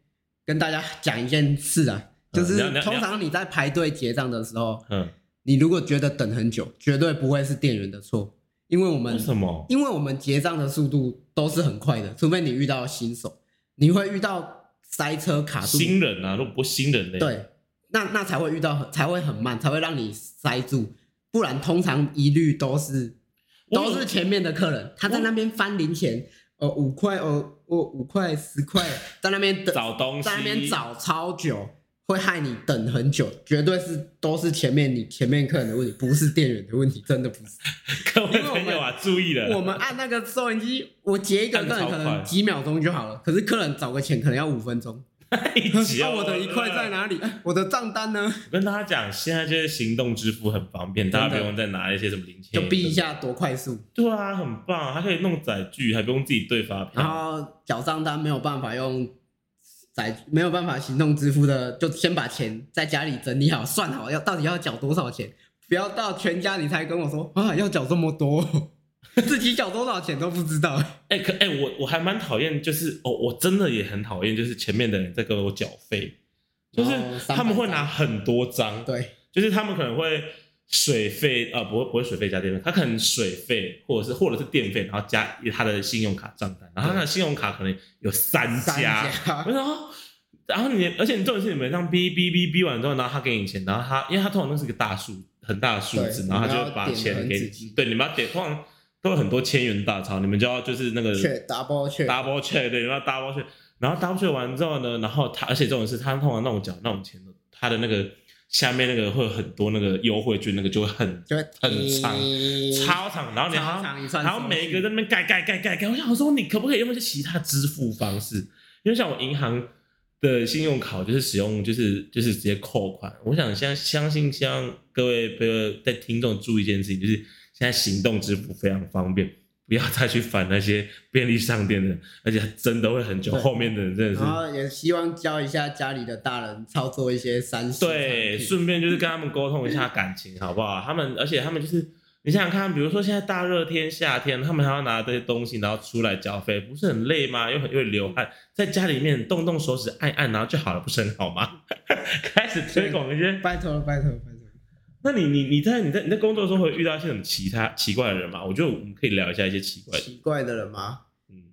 Speaker 1: 跟大家讲一件事啊，就是通常你在排队结账的时候，
Speaker 2: 嗯，
Speaker 1: 你如果觉得等很久，绝对不会是店员的错，因为我们
Speaker 2: 为什么？
Speaker 1: 因为我们结账的速度都是很快的，除非你遇到新手，你会遇到塞车卡住，
Speaker 2: 新人啊，如果不新人呢？，
Speaker 1: 对，那那才会遇到才会很慢，才会让你塞住，不然通常一律都是都是前面的客人，他在那边翻零钱，呃五块哦哦五块十块，在那边等，
Speaker 2: 找东西，
Speaker 1: 在那边找超久。会害你等很久，绝对是都是前面你前面客人的问题，不是店员的问题，真的不是。
Speaker 2: 各位朋友啊，注意了，
Speaker 1: 我们按那个收银机，我结一个客人可能几秒钟就好了，可是客人找个钱可能要五分钟。
Speaker 2: 太久
Speaker 1: 那 我的一块在哪里？哎我的账单呢？
Speaker 2: 我跟大家讲，现在就是行动支付很方便，大家不用再拿一些什么零钱，
Speaker 1: 就逼一。下多快速，
Speaker 2: 对啊，很棒，还可以弄载具，还不用自己对发票
Speaker 1: 然
Speaker 2: 票。
Speaker 1: 后缴账单没有办法用载，没有办法行动支付的，就先把钱在家里整理好，算好要到底要缴多少钱，不要到全家你才跟我说啊要缴这么多，自己缴多少钱都不知道。
Speaker 2: 哎、可哎、我我还蛮讨厌，就是哦，我真的也很讨厌，就是前面的人在跟我缴费，就是
Speaker 1: 哦
Speaker 2: 他们会拿很多张，
Speaker 1: 对，
Speaker 2: 就是他们可能会水费啊、不会不会水费加电费，他可能水费或者是或者是电费，然后加他的信用卡账单，然后他的信用卡可能有三
Speaker 1: 三
Speaker 2: 家，
Speaker 1: 家。
Speaker 2: 我想说，然后你，而且你重点是你们这样逼逼逼逼完之后，然后他给你钱，然后他，因为他通常都是一个大数很大的数字，然后他就把钱给你，对，你们要点，通常都有很多千元大钞，你们就要就是那个
Speaker 1: 确 double check
Speaker 2: double check，对，你们要 double check，然后 double check 完之后呢，然后他，而且这种是他通常那种缴那种钱的，他的那个下面那个会有很多那个优惠券，那个就会很
Speaker 1: 就会
Speaker 2: 很长超长，然后你还
Speaker 1: 超
Speaker 2: 要
Speaker 1: 长一串手续，
Speaker 2: 然后每一个在那边盖盖盖盖盖，我想说你可不可以用一些其他支付方式？因为像我银行的信用卡就是使用就是就是直接扣款，我想相相信希望各位朋友在听众注意一件事情，就是现在行动支付非常方便。不要再去烦那些便利商店的，而且真的会很久。后面的人真的是
Speaker 1: 然后也希望教一下家里的大人操作一些三 C
Speaker 2: 对，顺便就是跟他们沟通一下感情，好不好？他们，而且他们就是，你想想看，比如说现在大热天、夏天，他们还要拿这些东西，然后出来交费，不是很累吗？又很又流汗，在家里面动动手指按一按，然后就好了，不是很好吗？开始推广一些。
Speaker 1: 拜托了，拜托了，拜托了。
Speaker 2: 那你你你在你在你在工作的时候会遇到一些很其他奇怪的人吗？我觉得我们可以聊一下一些奇怪的，
Speaker 1: 奇怪的人吗？
Speaker 2: 嗯，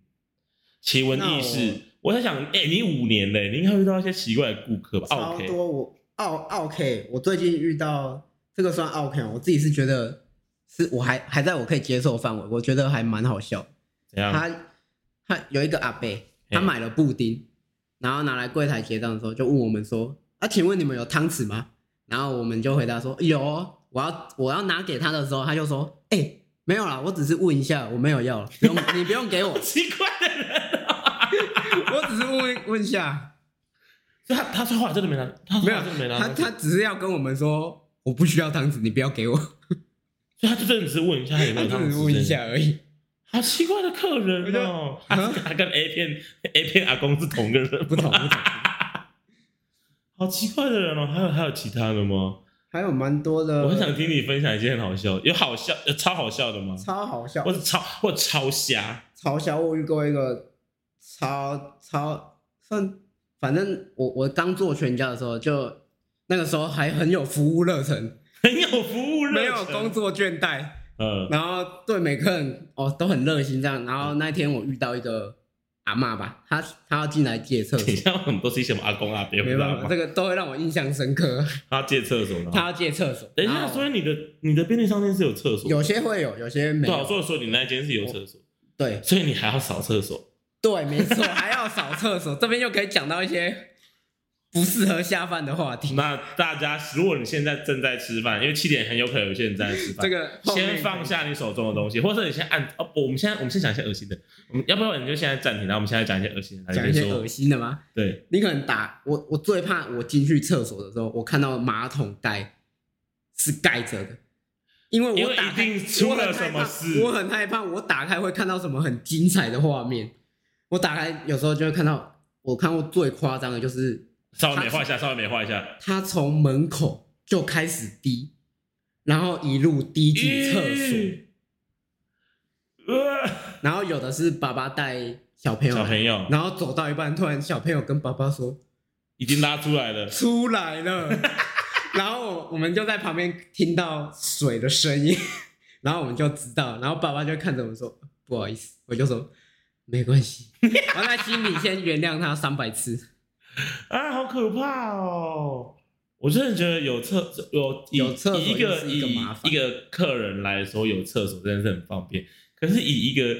Speaker 2: 奇闻异事。我在想，哎、你五年嘞，你应该会遇到一些奇怪的顾客吧
Speaker 1: 超多我奥奥 K，我最近遇到这个算奥 K，我自己是觉得是我还还在我可以接受范围，我觉得还蛮好笑。
Speaker 2: 怎样？
Speaker 1: 他他有一个阿伯，他买了布丁，然后拿来柜台结账的时候就问我们说：“啊，请问你们有汤匙吗？”然后我们就回答说：“有哦。”我要我要拿给他的时候，他就说：“哎、没有啦，我只是问一下，我没有要了，不用 你不用给我，
Speaker 2: 奇怪的人、
Speaker 1: 我只是问问一下，
Speaker 2: 所以他他说话真的没拿，他
Speaker 1: 没有
Speaker 2: 真的没拿
Speaker 1: 他，他只是要跟我们说，我不需要汤匙，你不要给我，
Speaker 2: 所以他就真的只是问一下他有没有汤匙，
Speaker 1: 只是问一，下而已。
Speaker 2: 好奇怪的客人哦，
Speaker 1: 我就
Speaker 2: 他跟 A 片 A 片阿公是同个人，
Speaker 1: 不同不同，
Speaker 2: 好奇怪的人哦，还有还有其他的吗？
Speaker 1: 还有蛮多的，
Speaker 2: 我很想听你分享一些很好笑，有好笑有超好笑的吗？
Speaker 1: 超好笑
Speaker 2: 或，者超或者超瞎？
Speaker 1: 超瞎我遇过一个超超算，反正我我刚做全家的时候，就那个时候还很有服务热忱，
Speaker 2: 很有服务热忱，
Speaker 1: 没有工作倦怠，
Speaker 2: 嗯，
Speaker 1: 然后对每个人哦都很热心这样。然后那天我遇到一个阿妈吧，他他要进来借厕所，
Speaker 2: 等一下，我们都是什么阿公阿伯，
Speaker 1: 没办法，这个都会让我印象深刻。
Speaker 2: 他借厕所呢。
Speaker 1: 他要借厕所，
Speaker 2: 等一下，所以你的你的便利商店是有厕所？
Speaker 1: 有些会有，有些没
Speaker 2: 对啊，
Speaker 1: 有。
Speaker 2: 所以说你那间是有厕所，
Speaker 1: 对，
Speaker 2: 所以你还要扫厕所。
Speaker 1: 对，没错，还要扫厕所。这边又可以讲到一些不适合下饭的话题。
Speaker 2: 那大家，如果你现在正在吃饭，因为七点很有可能有些人在吃饭，
Speaker 1: 这个
Speaker 2: 先放下你手中的东西，或者你先按哦，我们现在我们先讲一些恶心的，我们要不然你就现在暂停，然后我们现在讲一些恶心的，
Speaker 1: 讲一些恶
Speaker 2: 心，
Speaker 1: 的吗？
Speaker 2: 对，
Speaker 1: 你可能打我，我最怕我进去厕所的时候，我看到马桶盖是盖着的，因为我打开
Speaker 2: 一定出了什么事
Speaker 1: 我很害怕我打开会看到什么很精彩的画面。我打开有时候就会看到，我看过最夸张的就是
Speaker 2: 稍微美化一下，稍微美化一下，
Speaker 1: 他从门口就开始滴，然后一路滴进厕所。然后有的是爸爸带小朋友，
Speaker 2: 小朋友
Speaker 1: 然后走到一半，突然小朋友跟爸爸说
Speaker 2: 已经拉出来了，
Speaker 1: 出来了，然后我我们就在旁边听到水的声音，然后我们就知道，然后爸爸就看着我们说不好意思，我就说没关系，我在心里先原谅他三百次。
Speaker 2: 啊，好可怕哦！我真的觉得有厕有
Speaker 1: 有厕所
Speaker 2: 以一个
Speaker 1: 一个
Speaker 2: 以一个客人来说，有厕所真的是很方便。可是以一个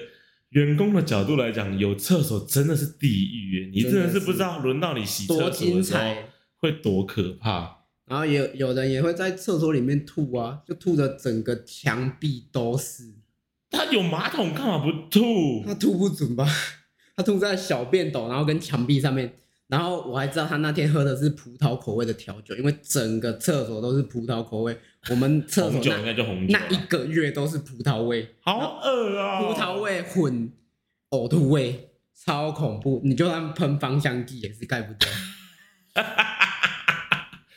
Speaker 2: 员工的角度来讲，有厕所真的是地狱耶！你真的是不知道轮到你洗厕所的时候
Speaker 1: 彩！
Speaker 2: 会多可怕。
Speaker 1: 然后有有人也会在厕所里面吐啊，就吐的整个墙壁都是。
Speaker 2: 他有马桶干嘛不吐？
Speaker 1: 他吐不准吧？他吐在小便斗，然后跟墙壁上面。然后我还知道他那天喝的是葡萄口味的调酒，因为整个厕所都是葡萄口味。我们厕所那那一个月都是葡萄味，
Speaker 2: 好恶啊、
Speaker 1: 葡萄味混呕吐味，超恐怖。你就算喷芳香剂也是盖不掉，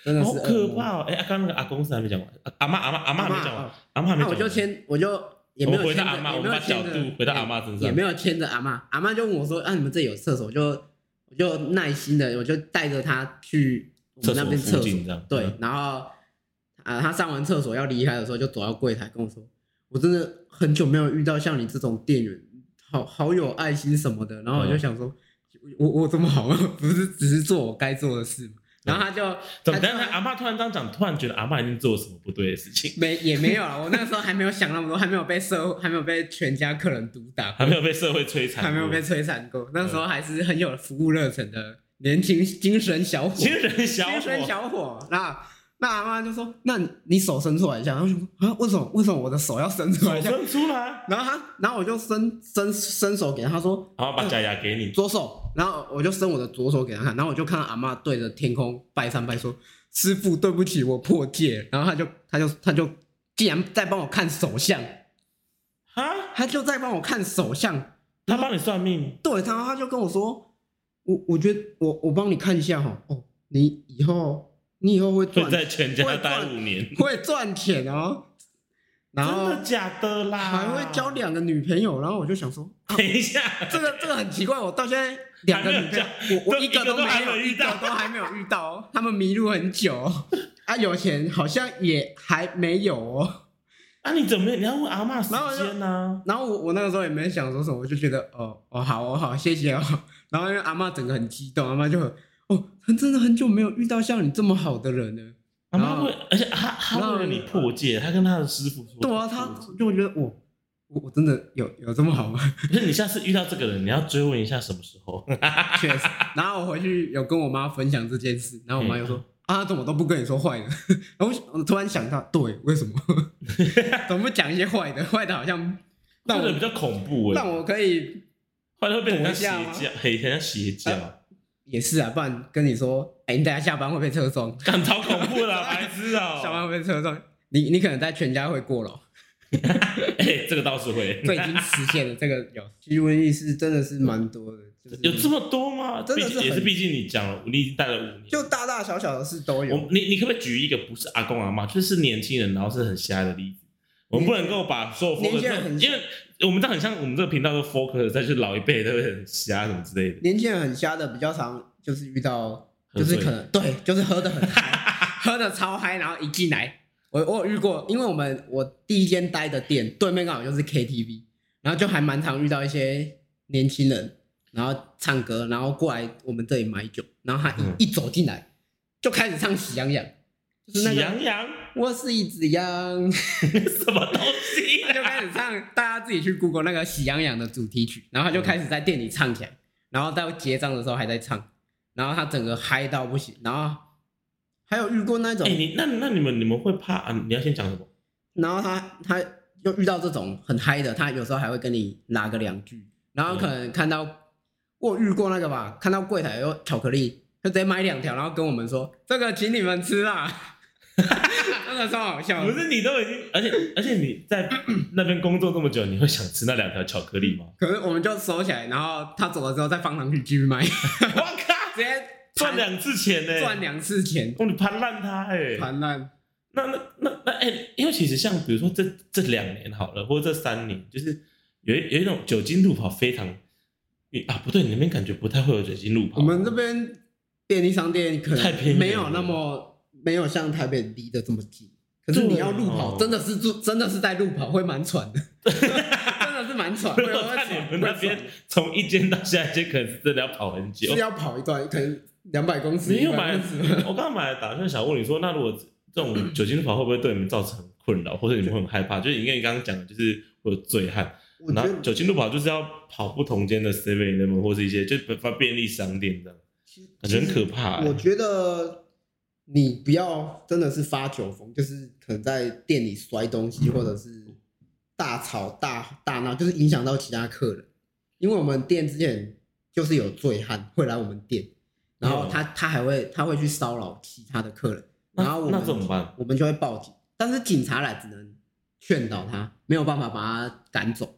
Speaker 1: 真的是
Speaker 2: 好可。怕哦！哎、啊，刚刚那个阿公是还没讲完，啊阿妈阿妈阿妈还没讲完
Speaker 1: 哦，
Speaker 2: 阿妈还没讲完。
Speaker 1: 那我就牵，我就也没有牵也没有牵着
Speaker 2: 度回到阿妈身上
Speaker 1: 也没有牵着阿妈。阿妈就问我说：“啊，你们这有厕所？”就我就耐心的，我就带着他去我们那边厕所对
Speaker 2: 嗯，
Speaker 1: 然后啊，他上完厕所要离开的时候，就走到柜台跟我说：“我真的很久没有遇到像你这种店员，好好有爱心什么的。”然后我就
Speaker 2: 嗯
Speaker 1: 想说：“我我这么好吗？不是只是做我该做的事吗？”然后他就
Speaker 2: 怎么？
Speaker 1: 他就
Speaker 2: 等，阿妈突然这样讲，突然觉得阿妈一定做了什么不对的事情，
Speaker 1: 没也没有啊，我那时候还没有想那么多，还没有被社还没有被全家客人毒打，
Speaker 2: 还没有被社会摧残，
Speaker 1: 还没有被摧残过。那时候还是很有服务热忱的年轻精神小伙，
Speaker 2: 精神小伙
Speaker 1: 精神。小伙。那那阿妈就说：“那你手伸出来一下。”然后我就说：“啊，为什么为什么我的手要伸出来一下
Speaker 2: 伸出来，？”
Speaker 1: 然后他，然后我就伸伸伸手给他，他说
Speaker 2: 然后把假牙给你：“。
Speaker 1: 左手。”然后我就伸我的左手给他看，然后我就看到阿妈对着天空拜三拜，说：“师傅，对不起，我破戒。”然后他就他就他就竟然在帮我看手相。
Speaker 2: 啊，
Speaker 1: 他就在帮我看手相，
Speaker 2: 他帮你算命，
Speaker 1: 对，然后他就跟我说，我我觉得我我帮你看一下哈，哦，你以后你以后会
Speaker 2: 会
Speaker 1: 赚
Speaker 2: 在全家
Speaker 1: 会
Speaker 2: 待
Speaker 1: 赚
Speaker 2: 五年，
Speaker 1: 会赚钱哦，然
Speaker 2: 真的假的啦？
Speaker 1: 还会交。两个女朋友，然后我就想说，啊、
Speaker 2: 等一下，
Speaker 1: 这个这个很奇怪，我到现在两个女朋友，我我一个都没有，
Speaker 2: 遇到
Speaker 1: 都还没有遇到哦，他们迷路很久哦啊，有钱好像也还没有哦。
Speaker 2: 啊，你怎么你要问阿妈时间呢？
Speaker 1: 然后我我那个时候也没想说什么，我就觉得哦哦好哦好，谢谢哦。然后因为阿妈整个很激动，阿妈就很哦，她真的很久没有遇到像你这么好的人了。然后
Speaker 2: 阿妈会，而且他他为了你破戒，他跟他的师傅说，
Speaker 1: 对啊，他就会觉得我我我真的有有这么好吗？
Speaker 2: 可是你下次遇到这个人，你要追问一下什么时候。
Speaker 1: 确实。然后我回去有跟我妈分享这件事，然后我妈就说。
Speaker 2: 嗯
Speaker 1: 啊，怎么都不跟你说坏的？然后我我突然想到，对，为什么？怎么不讲一些坏的？坏的好像让我
Speaker 2: 比较恐怖哎，
Speaker 1: 让我可以
Speaker 2: 坏的会变成像
Speaker 1: 躲一下吗
Speaker 2: 邪教，嘿，很像邪教，
Speaker 1: 也是啊，不然跟你说，哎、你等下下班会被车撞，
Speaker 2: 干超恐怖的，白痴
Speaker 1: 下
Speaker 2: 哦。
Speaker 1: 班会被车撞，你你可能在全家会过了，
Speaker 2: 哎，这个倒是会，
Speaker 1: 这已经实现了。这个有奇闻异事，真的是蛮多的，就是
Speaker 2: 有这么多吗？
Speaker 1: 真的是
Speaker 2: 也是，毕竟你讲了，你已经带了五年，
Speaker 1: 就大大小小的事都有。
Speaker 2: 我你你可不可以举一个不是阿公阿妈，就是年轻人，然后是很瞎的例子？我们不能够把所有
Speaker 1: 年轻人很
Speaker 2: 因为我们这很像我们这个频道都 focus 在就是老一辈都会很瞎什么之类的。
Speaker 1: 年轻人很瞎的，比较常就是遇到，就是可能对，就是喝的很嗨，喝的超嗨，然后一进来，我我有遇过，因为我们我第一间待的店对面刚好就是 KTV，然后就还蛮常遇到一些年轻人，然后唱歌，然后过来我们这里买酒，然后他一、
Speaker 2: 嗯。
Speaker 1: 一走进来就开始唱《喜羊羊》，就是那个
Speaker 2: 喜羊羊？
Speaker 1: 我是一只羊，
Speaker 2: 什么东西
Speaker 1: 始唱，大家自己去 Google 那个喜羊羊的主题曲，然后他就开始在店里唱起来，然后到结账的时候还在唱，然后他整个嗨到不行，然后还有遇过那种
Speaker 2: 哎、，你那那你们你们会怕啊？你要先讲什么？
Speaker 1: 然后他他又遇到这种很嗨的，他有时候还会跟你拉个两句，然后可能看到、我遇过那个吧，看到柜台有巧克力，就直接买两条，然后跟我们说这个请你们吃啦，真的超好笑的。
Speaker 2: 不是你都已经，而且而且你在那边工作这么久，你会想吃那两条巧克力吗？
Speaker 1: 可是我们就收起来，然后他走了之后再放上去继续卖，
Speaker 2: 我靠，直
Speaker 1: 接
Speaker 2: 赚两次钱呢、
Speaker 1: 赚两次钱，
Speaker 2: 哦，你盘烂它哎、
Speaker 1: 盘烂。
Speaker 2: 那那那那哎、因为其实像比如说这这两年好了，或者这三年，就是有一有一种酒精路跑非常，啊不对，你那边感觉不太会有酒精路跑。
Speaker 1: 我们这边便利商店可能
Speaker 2: 太偏远
Speaker 1: 能没有那么没有像台北离得这么近，可是你要路跑，真的是住真的是在路跑会蛮喘的，真的是蛮喘。会
Speaker 2: 我看你
Speaker 1: 喘
Speaker 2: 们那边
Speaker 1: 会
Speaker 2: 从一间到下一间，可能是真的要跑很久
Speaker 1: 是。要跑一段，可能两百公尺。
Speaker 2: 你有买
Speaker 1: 100公尺？
Speaker 2: 我刚刚买的打算想问你说，那如果这种 酒精路跑会不会对你们造成困扰，或者你们会很害怕？就是因为你刚刚讲的，就是会有醉汉，
Speaker 1: 我觉得
Speaker 2: 然后酒精路跑就是要跑不同间的 Seven Eleven 或是一些就发便利商店这样，感觉很可怕、欸。
Speaker 1: 我觉得你不要真的是发酒疯，就是可能在店里摔东西，或者是大吵大大闹，就是影响到其他客人。因为我们店之前就是有醉汉会来我们店，然后他他还会他会去骚扰其他的客人，然后我们
Speaker 2: 那怎么办？
Speaker 1: 我们就会报警，但是警察来只能劝导他，没有办法把他赶走，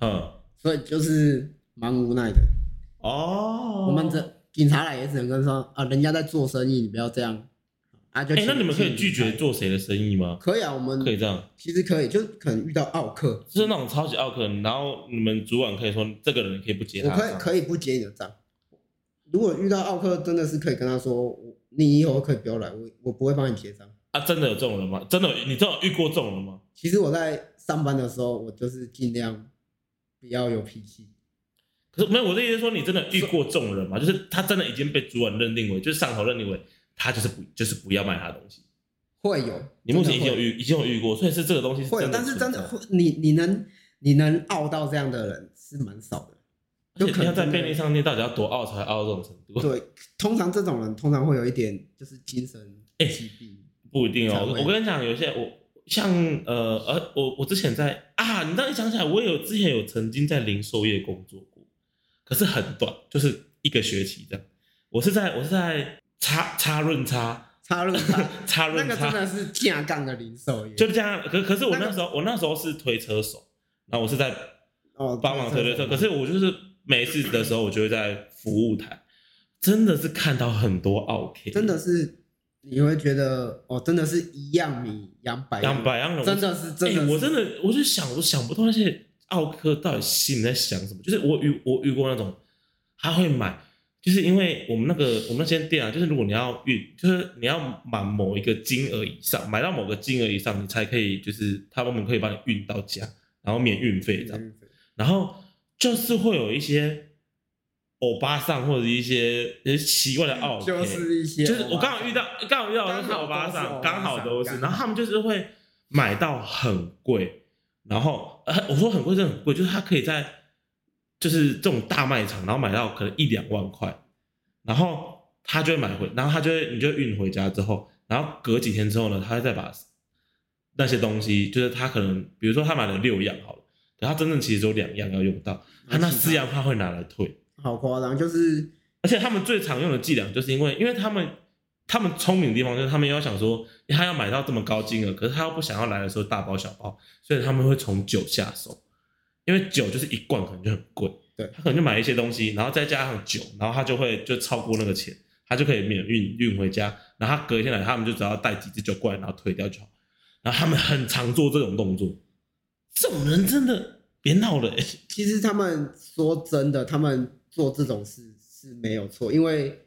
Speaker 2: 哼，
Speaker 1: 所以就是蛮无奈的。
Speaker 2: 哦，
Speaker 1: 我们这警察来也只能跟说啊，人家在做生意，你不要这样啊。就
Speaker 2: 哎、
Speaker 1: 请
Speaker 2: 那你们可以拒绝做谁的生意吗？
Speaker 1: 可以啊，我们
Speaker 2: 可以这样，
Speaker 1: 其实可以，就可能遇到奥客，
Speaker 2: 就是那种超级奥客，然后你们主管可以说这个人可以不接
Speaker 1: 我可以可以不接你的账。如果遇到奥客，真的是可以跟他说，我你以后可以不要来，我我不会帮你结账。
Speaker 2: 啊，真的有这种人吗？真的，你真的遇过这种人吗？
Speaker 1: 其实我在上班的时候，我就是尽量不要有脾气。
Speaker 2: 可是没有，我的意思是说，你真的遇过这种人吗？就是他真的已经被主管认定为，就是上头认定为他就是不就是不要卖他的东西。
Speaker 1: 会有，
Speaker 2: 你目前已经有遇已经有遇过，所以是这个东西是
Speaker 1: 会有，但是真的会，你你能你能傲到这样的人是蛮少的。就可能要在
Speaker 2: 便利商店到底要多傲才会傲到这种程度？
Speaker 1: 对，通常这种人通常会有一点就是精神
Speaker 2: 哎
Speaker 1: 疾病。
Speaker 2: 不一定哦。我跟你讲，有些我像呃呃，我我之前在啊，你当你想起来，我也有之前有曾经在零售业工作过，可是很短，就是一个学期这样。我是在我是在叉叉润差
Speaker 1: 插入他，
Speaker 2: 叉润叉
Speaker 1: 那个真，的是架杠的零售业，
Speaker 2: 就这样。可可是我
Speaker 1: 那
Speaker 2: 时候我那时候是推车手，然后我是在
Speaker 1: 哦
Speaker 2: 帮忙推推车，可是我就是没事的时候，我就会在服务台，真的是看到很多 OK，
Speaker 1: 真的是你会觉得哦，真的是一样米养百
Speaker 2: 两百样人，
Speaker 1: 真的是真的
Speaker 2: 我真的我就想，我想不通那些奥克到底心里在想什么。就是我遇我遇过那种，他会买，就是因为我们那个我们那间店啊，就是如果你要运，就是你要满某一个金额以上，买到某个金额以上，你才可以，就是他们可以帮你运到家，然后免运费这样。然后就是会有一些欧巴桑或者一些一些奇怪的奥克，
Speaker 1: 就是一些，
Speaker 2: 就是我刚好遇到，刚好遇到是欧巴桑，刚好都是，然后他们就是会买到很贵，然后呃，我说很贵真的很贵，就是他可以在就是这种大卖场，然后买到可能一两万块，然后他就会买回，然后他就会你就运回家之后，然后隔几天之后呢，他会再把那些东西，就是他可能比如说他买了六样好了，可他真正其实只有两样要用到，他那四样他会拿来退。
Speaker 1: 好夸张，就是
Speaker 2: 而且他们最常用的伎俩，就是因为因为他们他们聪明的地方就是他们要想说，他要买到这么高金额，可是他又不想要来的时候大包小包，所以他们会从酒下手，因为酒就是一罐可能就很贵，
Speaker 1: 对
Speaker 2: 他可能就买一些东西，然后再加上酒，然后他就会就超过那个钱，他就可以免运运回家，然后他隔一天来，他们就只要带几支酒过来，然后退掉就好。然后他们很常做这种动作，这种人真的别闹了、欸，
Speaker 1: 其实他们说真的，他们做这种事是没有错，因为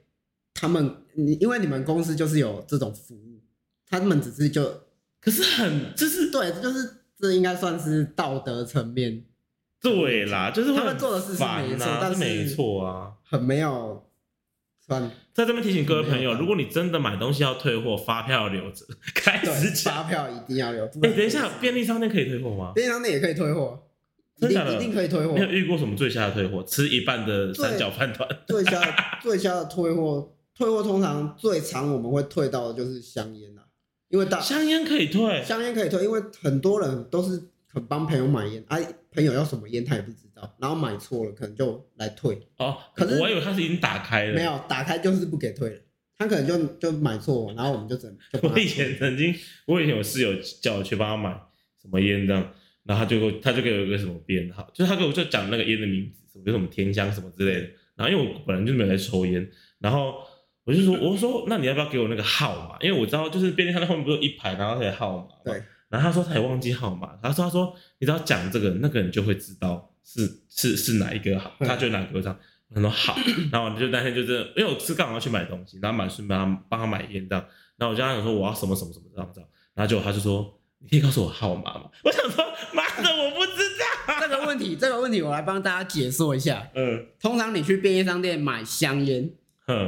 Speaker 1: 他们你因为你们公司就是有这种服务，他们只是就
Speaker 2: 可是很就是
Speaker 1: 对，就是这应该算是道德层面
Speaker 2: 对啦，就是会
Speaker 1: 他们做的事是没错
Speaker 2: 啊
Speaker 1: 但是
Speaker 2: 是没错啊。
Speaker 1: 很没有算
Speaker 2: 在这边提醒各位朋友，如果你真的买东西要退货，发票留着，开
Speaker 1: 对
Speaker 2: 始讲。
Speaker 1: 发票一定要留。
Speaker 2: 哎、等一下，便利商店可以退货吗？
Speaker 1: 便利商店也可以退货，一
Speaker 2: 真的
Speaker 1: 一定可以退货
Speaker 2: 你。有遇过什么最瞎的退货？吃一半的三角饭团，
Speaker 1: 最佳最瞎的退货，退货通常最常我们会退到的就是香烟啦，因为大
Speaker 2: 香烟可以退，
Speaker 1: 香烟可以退，因为很多人都是很帮朋友买烟，啊，朋友要什么烟他也不知道，然后买错了可能就来退，
Speaker 2: 哦，
Speaker 1: 可是
Speaker 2: 我以为他是已经打开了。
Speaker 1: 没，有打开就是不给退了，他可能就就买错，然后我们就整 就
Speaker 2: 我以前曾经，我以前有室友叫我去帮他买什么烟这样，然后他就给我他就给我一个什么编号，就是他给我就讲那个烟的名字，什么就什么天香什么之类的。然后因为我本来就没有在抽烟，然后我就说我说那你要不要给我那个号码？因为我知道就是便利商店后面不是有一排，然后那个号码。
Speaker 1: 对。
Speaker 2: 然后他说他也忘记号码，他说他说你只要讲这个，那个人就会知道是是是哪一个好，
Speaker 1: 嗯
Speaker 2: 他就哪个我讲。他说好，然后我就那天就是因为我是刚好要去买东西，然后买顺便帮他帮他买烟这样，然后我就跟他讲说我要什么什么什么这样这样，然后结果他就说你可以告诉我号码吗？我想说妈的我不知道，
Speaker 1: 这个问题这个问题我来帮大家解说一下。
Speaker 2: 嗯
Speaker 1: 通常你去便利商店买香烟，
Speaker 2: 哼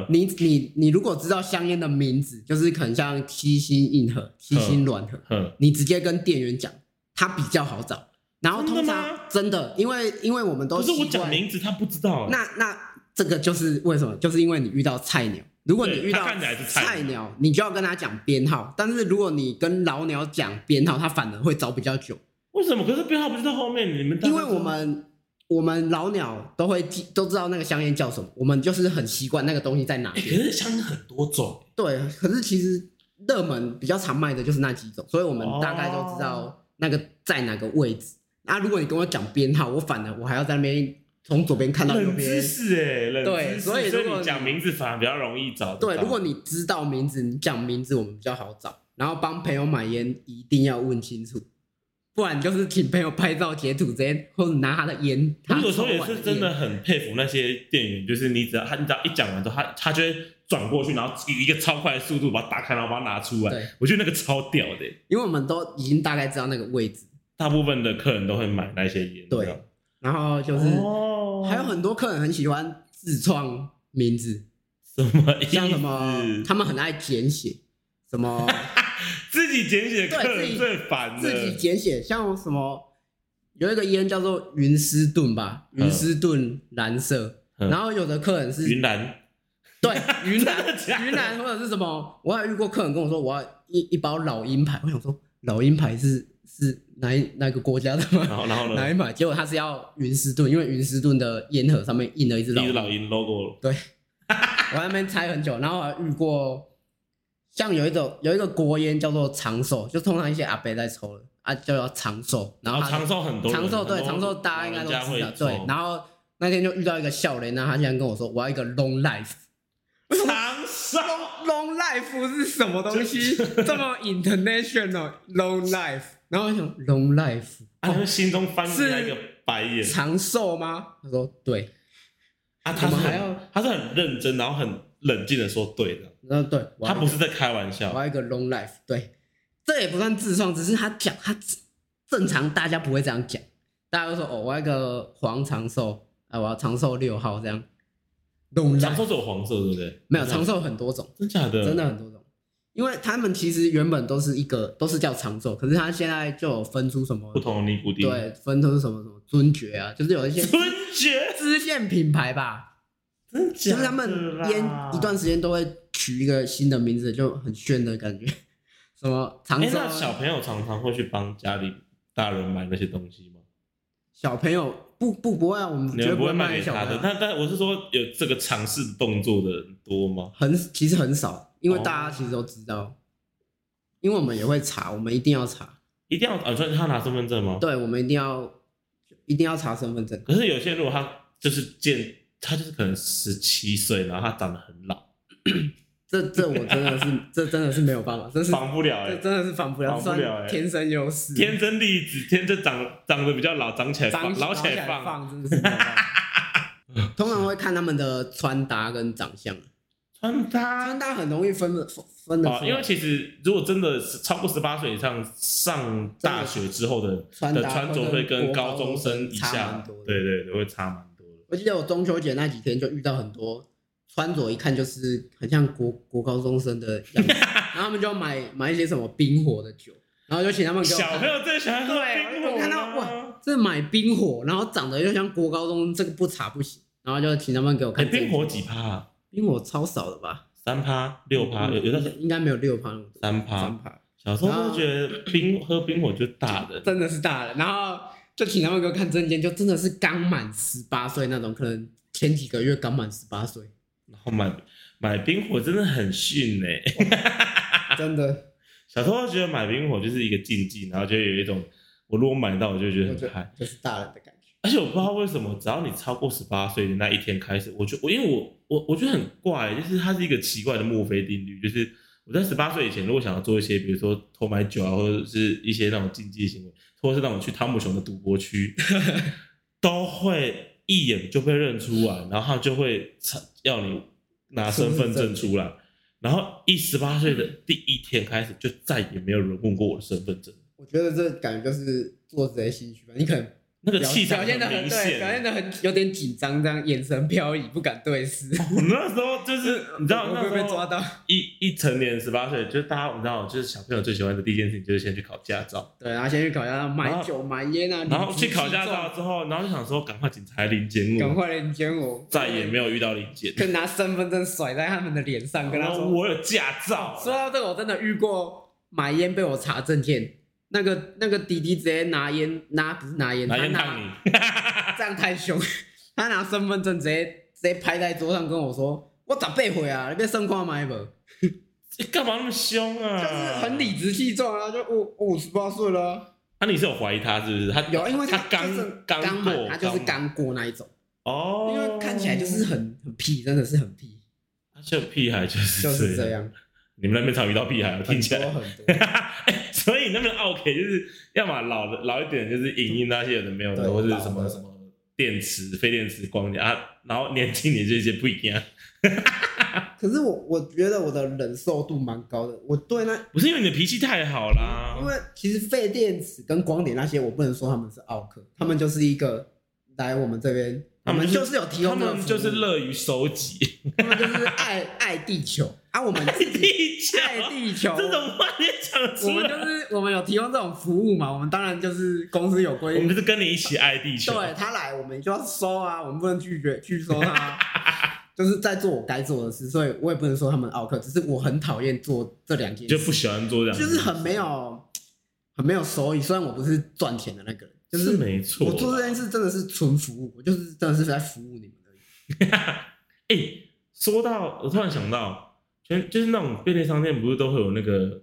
Speaker 1: 你你你如果知道香烟的名字，就是可能像七星硬核、七星软核，
Speaker 2: 哼，
Speaker 1: 你直接跟店员讲，它比较好找。然后通常
Speaker 2: 吗
Speaker 1: 真的，因为因为我们都
Speaker 2: 可是我讲名字他不知道，
Speaker 1: 那那这个就是为什么？就是因为你遇到菜鸟，如果你遇到
Speaker 2: 菜鸟，
Speaker 1: 你就要跟他讲编号。但是如果你跟老鸟讲编号，他反而会找比较久，
Speaker 2: 为什么？可是编号不是在后面，你们
Speaker 1: 因为我们我们老鸟都会记都知道那个香烟叫什么，我们就是很习惯那个东西在哪
Speaker 2: 哎、可。是香烟很多种，
Speaker 1: 对，可是其实热门比较常卖的就是那几种，所以我们大概都知
Speaker 2: 哦
Speaker 1: 道那个在哪个位置。啊，如果你跟我讲编号，我反而我还要在那边从左边看到右
Speaker 2: 冷知
Speaker 1: 边。
Speaker 2: 识哎，冷
Speaker 1: 对
Speaker 2: 知识所
Speaker 1: 所以如果
Speaker 2: 你讲名字反而比较容易找。
Speaker 1: 对，如果你知道名字，你讲名字我们比较好找。然后帮朋友买烟一定要问清楚，不然就是请朋友拍照截图，直接或者拿他的烟。
Speaker 2: 我
Speaker 1: 他
Speaker 2: 有时候也是真的很佩服那些店员，就是你只要他你只要一讲完之后，他他就会转过去，然后以一个超快的速度把它打开，然后把它拿出来
Speaker 1: 对。
Speaker 2: 我觉得那个超屌的，
Speaker 1: 因为我们都已经大概知道那个位置。
Speaker 2: 大部分的客人都会买那些烟。
Speaker 1: 对然后就是、
Speaker 2: 哦，
Speaker 1: 还有很多客人很喜欢自创名字，
Speaker 2: 什么？
Speaker 1: 像什么他们很爱简写，什么
Speaker 2: 自己简写的客
Speaker 1: 对自己
Speaker 2: 人最烦的。
Speaker 1: 自己简写，像什么有一个烟叫做云斯顿吧，
Speaker 2: 嗯
Speaker 1: 云斯顿蓝色。
Speaker 2: 嗯
Speaker 1: 然后有的客人是
Speaker 2: 云南
Speaker 1: 对，云
Speaker 2: 真的
Speaker 1: 南
Speaker 2: 假的
Speaker 1: 云南或者是什么，我还有遇过客人跟我说我要一一包老鹰牌，我想说老鹰牌是是哪一哪个国家的吗？
Speaker 2: 然后然后呢？
Speaker 1: 哪一牌？结果他是要云斯顿，因为云斯顿的烟盒上面印了一只老鹰。
Speaker 2: 一只老鹰 logo，
Speaker 1: 对，我在那边猜很久，然后我还遇过，像有一种有一个国烟叫做长寿，就通常一些阿伯在抽的啊，叫做长寿，然后
Speaker 2: 长寿很多人，
Speaker 1: 长寿对长寿大家应该都知道，对，然后那天就遇到一个笑脸，那他竟然跟我说我要一个 long life。
Speaker 2: 长寿
Speaker 1: long life 是什么东西？这么 international long life，然后我想 long life
Speaker 2: 啊，他心中翻出来一
Speaker 1: 是
Speaker 2: 个白眼
Speaker 1: 长寿吗？他说对，
Speaker 2: 啊，他
Speaker 1: 们还要
Speaker 2: 他是很认真，然后很冷静的说对的，
Speaker 1: 嗯对，
Speaker 2: 他不是在开玩笑
Speaker 1: 我
Speaker 2: 笑。
Speaker 1: 要一个 long life，对，这也不算自创，只是他讲他正常大家不会这样讲，大家都说哦，我要一个黄长寿，啊，我要长寿六号这样
Speaker 2: 长寿只有黄色，对不对？
Speaker 1: 没有长，寿很多种。
Speaker 2: 真假的？
Speaker 1: 真的很多种，因为他们其实原本都是一个都是叫长寿，可是他现在就有分出什么
Speaker 2: 不同的尼古丁。，
Speaker 1: 对，分出什么什么尊爵啊，就是有一些
Speaker 2: 尊爵
Speaker 1: 支线品牌吧？就是他们烟一段时间都会取一个新的名字，就很炫的感觉，什么常
Speaker 2: 哎，
Speaker 1: 寿
Speaker 2: 那小朋友常常会去帮家里大人买那些东西吗？
Speaker 1: 小朋友不不不会啊，我们
Speaker 2: 你们不会
Speaker 1: 会卖
Speaker 2: 卖给他的？
Speaker 1: 小朋友，
Speaker 2: 但但我是说，有这个尝试动作的人多吗？
Speaker 1: 很其实很少，因为
Speaker 2: 哦
Speaker 1: 大家其实都知道，因为我们也会查，我们一定要查，
Speaker 2: 一定要啊？所以他拿身份证吗？
Speaker 1: 对，我们一定要一定要查身份证。
Speaker 2: 可是有些人如果他就是见他就是可能十七岁，然后他长得很老，
Speaker 1: 这这我真的是，这真的是没有办法，真是
Speaker 2: 防不了哎、
Speaker 1: 这真的是防不了，算
Speaker 2: 防不了欸
Speaker 1: 天生优势，
Speaker 2: 天生丽质，天生长长得比较老，长起来
Speaker 1: 长
Speaker 2: 放，老起
Speaker 1: 来
Speaker 2: 来放。
Speaker 1: 真的是。通常会看他们的穿搭跟长相，
Speaker 2: 穿搭
Speaker 1: 穿搭很容易分的分分得
Speaker 2: 哦，因为其实如果真的是超过十八岁以上，上大学之后的
Speaker 1: 穿
Speaker 2: 的穿着会跟高中生以下对对对，会差蛮。
Speaker 1: 我记得我中秋节那几天就遇到很多穿着一看就是很像国国高中生的样子，然后他们就要买买一些什么冰火的酒，然后就请他们给我看
Speaker 2: 小朋友最喜欢喝
Speaker 1: 对
Speaker 2: 冰火
Speaker 1: 我看到
Speaker 2: 啊
Speaker 1: 哇，这买冰火，然后长得又像国高中，这个不查不行，然后就请他们给我
Speaker 2: 哎，
Speaker 1: 看
Speaker 2: 冰火几趴啊？
Speaker 1: 冰火超少的吧？
Speaker 2: 三趴、六趴，有有的是
Speaker 1: 应该没有六趴那么多，
Speaker 2: 三趴
Speaker 1: 三。趴，
Speaker 2: 小时候都觉得冰喝冰火就是大的，
Speaker 1: 真的是大人。然后就请他们给我看证件，就真的是刚满十八岁那种，可能前几个月刚满十八岁，
Speaker 2: 然后买买冰火真的很逊呢。
Speaker 1: 真的，
Speaker 2: 小时候觉得买冰火就是一个禁忌，然后就有一种我如果买到我就觉得很嗨
Speaker 1: 得。就是大人的感觉。
Speaker 2: 而且我不知道为什么，只要你超过十八岁的那一天开始，我就我因为我我我觉得很怪，就是它是一个奇怪的墨菲定律，就是我在十八岁以前，如果想要做一些，比如说偷买酒啊，或者是一些那种禁忌行为，或是那种去汤姆熊的赌博区，都会一眼就被认出来，然后就会要你拿身份证出来，然后一十八岁的第一天开始，就再也没有人问过我的身份证，
Speaker 1: 我觉得这感觉就是做贼心虚吧，你可能
Speaker 2: 那个气场
Speaker 1: 表现的很对，表现。的很有点紧张，这样眼神飘移，不敢对视。
Speaker 2: 我 那时候就是你知道
Speaker 1: 会
Speaker 2: 那时候
Speaker 1: 不会被抓到？
Speaker 2: 一一成年十八岁，就是大家你知道，就是小朋友最喜欢的第一件事情就是先去考驾照，
Speaker 1: 对，然后先去考驾照，买酒买烟啊，
Speaker 2: 然后去考驾照之后，然后就想说赶快警察来临检我，
Speaker 1: 赶快临检我，
Speaker 2: 再也没有遇到临检。
Speaker 1: 就拿身份证甩在他们的脸上，跟他说。
Speaker 2: 我有驾照，
Speaker 1: 说到这个，我真的遇过买烟被我查证件，那个那个弟弟直接拿烟拿不是拿烟，
Speaker 2: 拿
Speaker 1: 他
Speaker 2: 烟烫你，
Speaker 1: 这样太凶，他拿身份证直接直接拍在桌上跟我说：“我咋背回啊？你别生夸买不？”
Speaker 2: 你 干嘛那么凶啊？
Speaker 1: 就是很理直气壮啊，就我我五十八岁了那、
Speaker 2: 啊，你是有怀疑他是不是？他
Speaker 1: 有，因为
Speaker 2: 他
Speaker 1: 就是
Speaker 2: 刚
Speaker 1: 刚满，
Speaker 2: 过，
Speaker 1: 他就是
Speaker 2: 满
Speaker 1: 刚过那一种，
Speaker 2: 哦，
Speaker 1: 因为看起来就是很很屁，真的是很屁，
Speaker 2: 他就屁孩就是
Speaker 1: 就是这
Speaker 2: 这样。
Speaker 1: 样，
Speaker 2: 你们那边常遇到屁孩，我听起来。
Speaker 1: 多很多。
Speaker 2: 哎那边 OK 就是要么老的老一点，就是影音那些有的没有的，或者什么什么电池、非电池光碟啊，然后年轻点就一些不一样。
Speaker 1: 可是我我觉得我的忍受度蛮高的，我对那
Speaker 2: 不是因为你的脾气太好啦，
Speaker 1: 因为其实废电池跟光点那些，我不能说他们是奥克，他们就是一个来我们这边，
Speaker 2: 他们
Speaker 1: 就是有提供他
Speaker 2: 们就是乐于收集。
Speaker 1: 他们就是爱爱地球啊，我们爱地球，
Speaker 2: 这种话你也讲出来？
Speaker 1: 我们就是我们有提供这种服务嘛，我们当然就是公司有规定，
Speaker 2: 我们就是跟你一起爱地球。
Speaker 1: 对他来我们就要收啊，我们不能拒绝拒收他啊，就是在做我该做的事，所以我也不能说他们奥克，只是我很讨厌做这两件事，
Speaker 2: 就不喜欢做这样，
Speaker 1: 就是很没有很没有收益。虽然我不是赚钱的那个人，就是
Speaker 2: 没错。
Speaker 1: 我做这件事真的是纯服务，我就是真的是在服务你们而已。
Speaker 2: 哎、说到我突然想到，全就是那种便利商店不是都会有那个，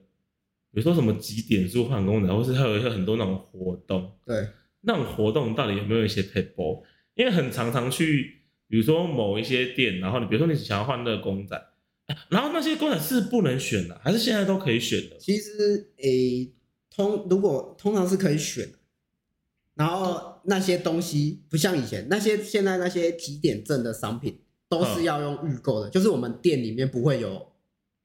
Speaker 2: 比如说什么几点数换公仔，或是还有一些很多那种活动，
Speaker 1: 对，
Speaker 2: 那种活动到底有没有一些 p a p e 因为很常常去，比如说某一些店，然后你比如说你想要换那个公仔，哎然后那些公仔是不能选的，还是现在都可以选的？
Speaker 1: 其实诶、通如果通常是可以选的，然后那些东西不像以前那些现在那些几点证的商品都是要用预购的，就是我们店里面不会有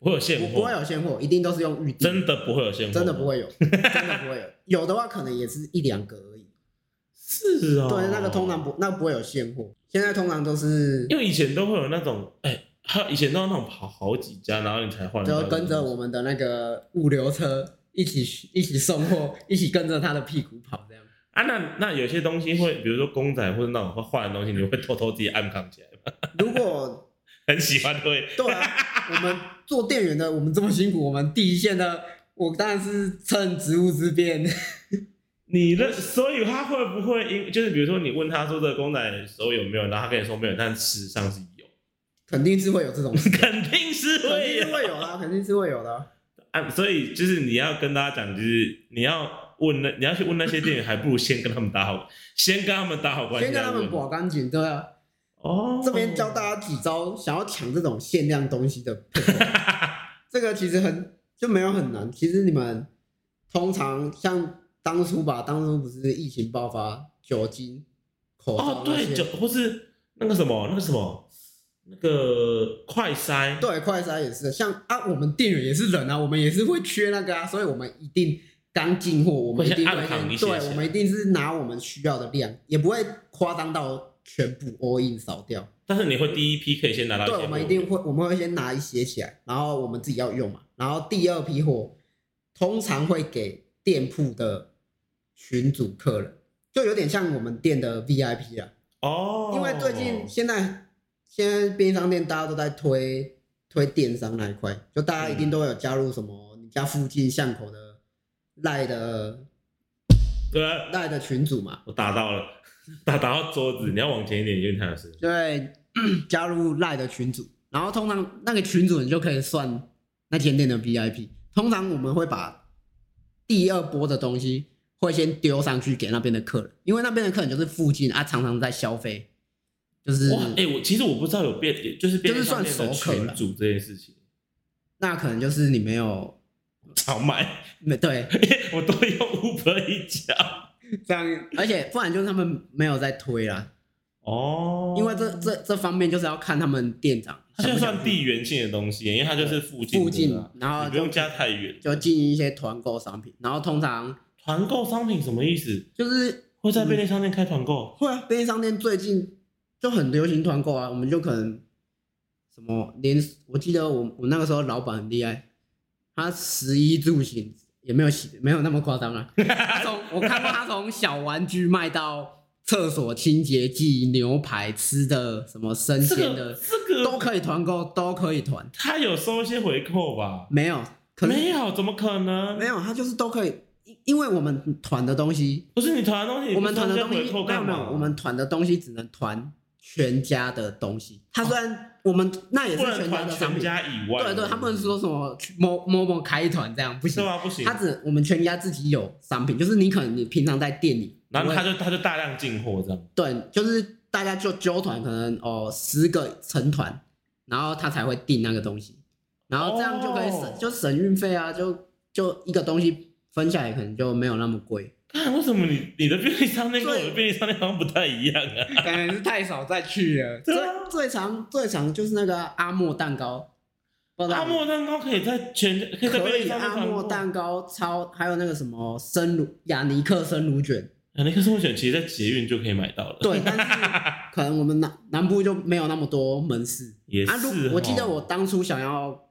Speaker 2: 不会有现货，
Speaker 1: 不不会有现货，一定都是用预定，
Speaker 2: 真的不会有现货，
Speaker 1: 真的不。会有，真的不会有，有的话可能也是一两个而已。
Speaker 2: 是哦，
Speaker 1: 对，那个通常不那不会有现货，现在通常都是
Speaker 2: 因为以前都会有那种，哎、还有以前都要那种跑好几家，然后你才换。
Speaker 1: 就跟着我们的那个物流车一起一起送货，一起跟着他的屁股跑这样。
Speaker 2: 啊，那那有些东西会，比如说公仔或者那种会换的东西，你会偷偷自己暗扛起来吗？
Speaker 1: 如果
Speaker 2: 很喜欢会，
Speaker 1: 对啊，我们做店员的，我们这么辛苦，我们第一线的，我当然是趁职务之便。
Speaker 2: 你的，所以他会不会因就是比如说你问他说这个公仔手有没有，然后他跟你说没有，但事实上是有，
Speaker 1: 肯定是会有这种事，
Speaker 2: 肯定是
Speaker 1: 肯
Speaker 2: 会
Speaker 1: 定是会有啦，肯定是会有的。
Speaker 2: 啊，所以就是你要跟大家讲，就是你要问那你要去问那些店员，还不如先跟他们打好，先跟他们打好关系，
Speaker 1: 先跟他们
Speaker 2: 再问
Speaker 1: 保干净，对啊。
Speaker 2: 哦，
Speaker 1: 这边教大家几招，想要抢这种限量东西的这个其实很就没有很难。其实你们通常像当初吧，当初不是疫情爆发，酒精、口罩
Speaker 2: 哦，对，
Speaker 1: 那些
Speaker 2: 就或是那个什么那个什么那个快筛，
Speaker 1: 对，快筛也是，像啊，我们店员也是人啊，我们也是会缺那个啊，所以我们一定刚进货，我们一定
Speaker 2: 会
Speaker 1: 对，我们一定是拿我们需要的量，也不会夸张到全部 all in 扫掉。
Speaker 2: 但是你会第一批可以先拿到
Speaker 1: 对，我们一定会，我们会先拿一些起来，然后我们自己要用嘛。然后第二批货通常会给店铺的群主客人，就有点像我们店的 VIP 啊。
Speaker 2: 哦，
Speaker 1: 因为最近现在现在便利商店大家都在推推电商那一块，就大家一定都有加入什么你家附近巷口的赖的
Speaker 2: 对啊，
Speaker 1: 赖的群主嘛，
Speaker 2: 我打到了，打打到桌子，你要往前一点，因为它有声音。
Speaker 1: 就会 加入赖的群组，然后通常那个群组你就可以算那天店的 VIP。通常我们会把第二波的东西会先丢上去给那边的客人，因为那边的客人就是附近啊，常常在消费，就是
Speaker 2: 哇，哎、我其实我不知道有变，就是
Speaker 1: 就是算熟客了
Speaker 2: 群主这件事情，
Speaker 1: 那可能就是你没有
Speaker 2: 常买，
Speaker 1: 没对
Speaker 2: 我都用 Uber 一家。
Speaker 1: 这样，而且不然就是他们没有在推啦，
Speaker 2: 哦，
Speaker 1: 因为这这这方面就是要看他们店长
Speaker 2: 它就算地缘性的东西，因为它就是附近
Speaker 1: 附近，然后
Speaker 2: 不用加太远。
Speaker 1: 就进一些团购商品，然后通常
Speaker 2: 团购商品什么意思？
Speaker 1: 就是
Speaker 2: 会在便利商店开团购？
Speaker 1: 会啊，便利商店最近就很流行团购啊，我们就可能什么连我记得我我那个时候老板很厉害，他十一住行也没有洗没有那么夸张啊，他从我看过他从小玩具卖到厕所清洁剂、牛排吃的什么生鲜的
Speaker 2: 这个
Speaker 1: 都可以团购，都可以团，
Speaker 2: 他有收一些回扣吧？
Speaker 1: 没有，
Speaker 2: 没有，怎么可能？
Speaker 1: 没有，他就是都可以，因因为我们团的东西
Speaker 2: 不是你团的东西，
Speaker 1: 我们团的东西？没有没有，我们团的东西只能团全家的东西。他虽然我们那也是全家的商品，
Speaker 2: 全家以外。
Speaker 1: 对对，他不能说什么去某某某开团这样不行。他。只我们全家自己有商品，就是你可能你平常在店里，
Speaker 2: 然后他就他就大量进货这样。
Speaker 1: 对，就是大家就揪团，可能哦十个成团，然后他才会订那个东西，然后这样就可以省、
Speaker 2: 哦
Speaker 1: 就省运费啊，就就一个东西分下来可能就没有那么贵。
Speaker 2: 看为什么你你的便利商店跟我的便利商店好像不太一样啊？
Speaker 1: 可能是太少再去了。
Speaker 2: 啊
Speaker 1: 最最长最长就是那个阿莫蛋糕，
Speaker 2: 阿莫蛋糕可以在全可以在便利
Speaker 1: 以阿莫。蛋糕超还有那个什么生乳雅尼克生乳卷，
Speaker 2: 雅尼克生乳卷其实在捷运就可以买到了。
Speaker 1: 对，但是 可能我们南南部就没有那么多门市。
Speaker 2: 也是
Speaker 1: 啊，
Speaker 2: 哦。
Speaker 1: 如我记得我当初想要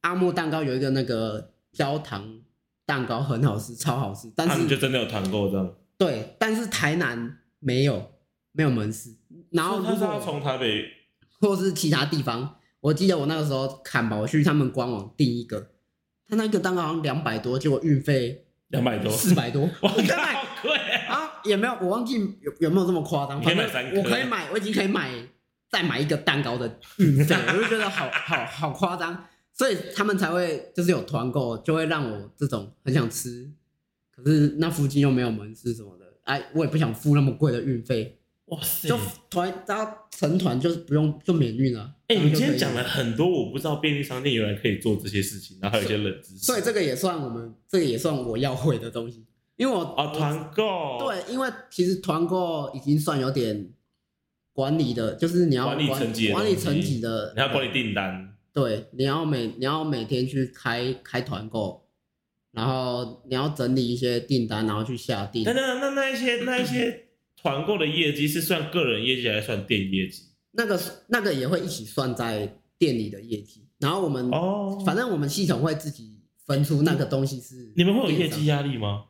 Speaker 1: 阿莫蛋糕有一个那个焦糖蛋糕很好吃，超好吃，但
Speaker 2: 他们
Speaker 1: 是
Speaker 2: 就真的有团购这样。
Speaker 1: 对，但是台南没有没有门市，然后
Speaker 2: 他是要
Speaker 1: 果
Speaker 2: 从台北
Speaker 1: 或是其他地方，我记得我那个时候看吧，我去他们官网订一个，他那个蛋糕好像两百多，结果运费
Speaker 2: 两百多，
Speaker 1: 四百多，
Speaker 2: 哇，
Speaker 1: 我再买
Speaker 2: 好贵啊！
Speaker 1: 啊也没有，我忘记有有没有这么夸张，
Speaker 2: 你可以买
Speaker 1: 反正
Speaker 2: 三颗
Speaker 1: 我可以买，我已经可以买再买一个蛋糕的运费，我就觉得好好好夸张，所以他们才会就是有团购，就会让我这种很想吃，可是那附近又没有门市什么的，哎，我也不想付那么贵的运费，
Speaker 2: 哇塞！
Speaker 1: 就团只要成团就是不用就免运了。
Speaker 2: 哎、你今天讲了很多，我不知道便利商店原来可以做这些事情，然后还有一些冷知识。
Speaker 1: 所以这个也算我们，这个也算我要会的东西，因为我
Speaker 2: 啊，团购，
Speaker 1: 对，因为其实团购已经算有点管理的，就是你要
Speaker 2: 管理层级
Speaker 1: 管理层级的，
Speaker 2: 你要管理订单，
Speaker 1: 对，你要每你要每天去开开团购，然后你要整理一些订单，然后去下订
Speaker 2: 那。那那那一些那一些团购的业绩是算个人业绩还是算店业绩？
Speaker 1: 那个那个也会一起算在店里的业绩，然后我们、
Speaker 2: 哦，
Speaker 1: 反正我们系统会自己分出那个东西是
Speaker 2: 你们会有业绩，压力吗？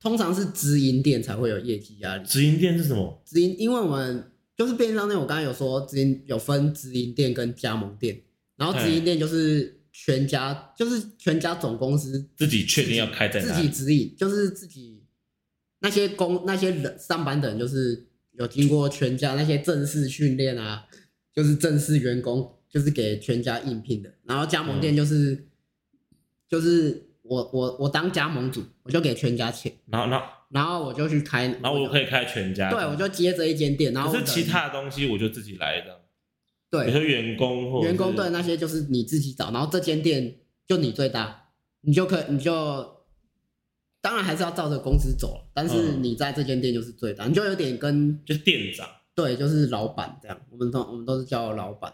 Speaker 1: 通常是直营店才会有业绩压力。
Speaker 2: 直营店是什么？
Speaker 1: 直营，因为我们就是便利商店，我刚才有说直营有分直营店跟加盟店，然后直营店就是全家，就是全家总公司
Speaker 2: 自己确定要开在
Speaker 1: 自己
Speaker 2: 哪里？
Speaker 1: 直营，就是自己那些工那些人上班的人，就是有经过全家那些正式训练啊，就是正式员工，就是给全家应聘的。然后加盟
Speaker 2: 嗯
Speaker 1: 店就是、就是我我我当加盟主，我就给全家钱，
Speaker 2: 然后然后
Speaker 1: 然后我就去开，
Speaker 2: 然后我可以开全家，
Speaker 1: 对我就接着一间店，然后
Speaker 2: 其他的东西我就自己来这样。
Speaker 1: 对。
Speaker 2: 员工或
Speaker 1: 员工对那些就是你自己找，然后这间店就你最大，你就可你就当然还是要照着公司走，但是
Speaker 2: 嗯。
Speaker 1: 你在这间店就是最大，你就有点跟
Speaker 2: 就是店长，
Speaker 1: 对就是老板这样，我们都我们都是叫老板，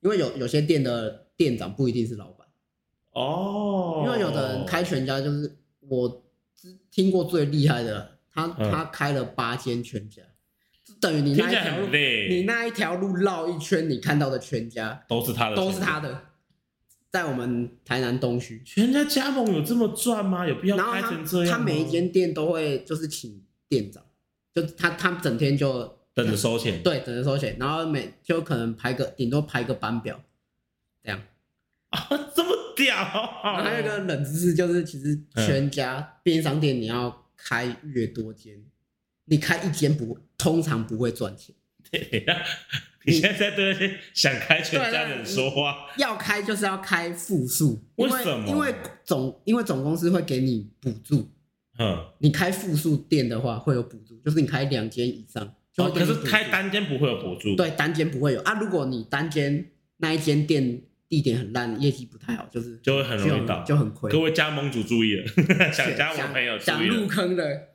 Speaker 1: 因为有有些店的店长不一定是老板，
Speaker 2: 哦，
Speaker 1: 因为有的人开全家就是我只听过最厉害的，他
Speaker 2: 嗯。
Speaker 1: 他开了八间全家，等于你那一条路你那一条路绕一圈，你看到的全家
Speaker 2: 都是他的，
Speaker 1: 都是他。的，在我们台南东区。
Speaker 2: 全家加盟有这么赚吗？有必要开成这样吗
Speaker 1: 他每一间店都会就是请店长，就他他整天就
Speaker 2: 等着收钱，
Speaker 1: 对等着收钱，然后每就可能排个顶多排个班表，这样。
Speaker 2: 啊，这么屌！
Speaker 1: 还有一个冷知识就是，其实
Speaker 2: 嗯
Speaker 1: 全家便利商店你要开越多间，你开一间不通常不会赚钱，
Speaker 2: 你现在在对那些想开全家的人说话，
Speaker 1: 要开就是要开复数，因
Speaker 2: 为什么
Speaker 1: 因为总因为总公司会给你补助，
Speaker 2: 嗯，
Speaker 1: 你开复数店的话会有补助，就是你开两间以上就
Speaker 2: 哦，可是开单间不会有补助，
Speaker 1: 对单间不会有啊。如果你单间那一间店地点很烂，业绩不太好，就是
Speaker 2: 就会很容易倒
Speaker 1: 就很亏。
Speaker 2: 各位加盟主注意了，想加盟朋友
Speaker 1: 想入。坑的，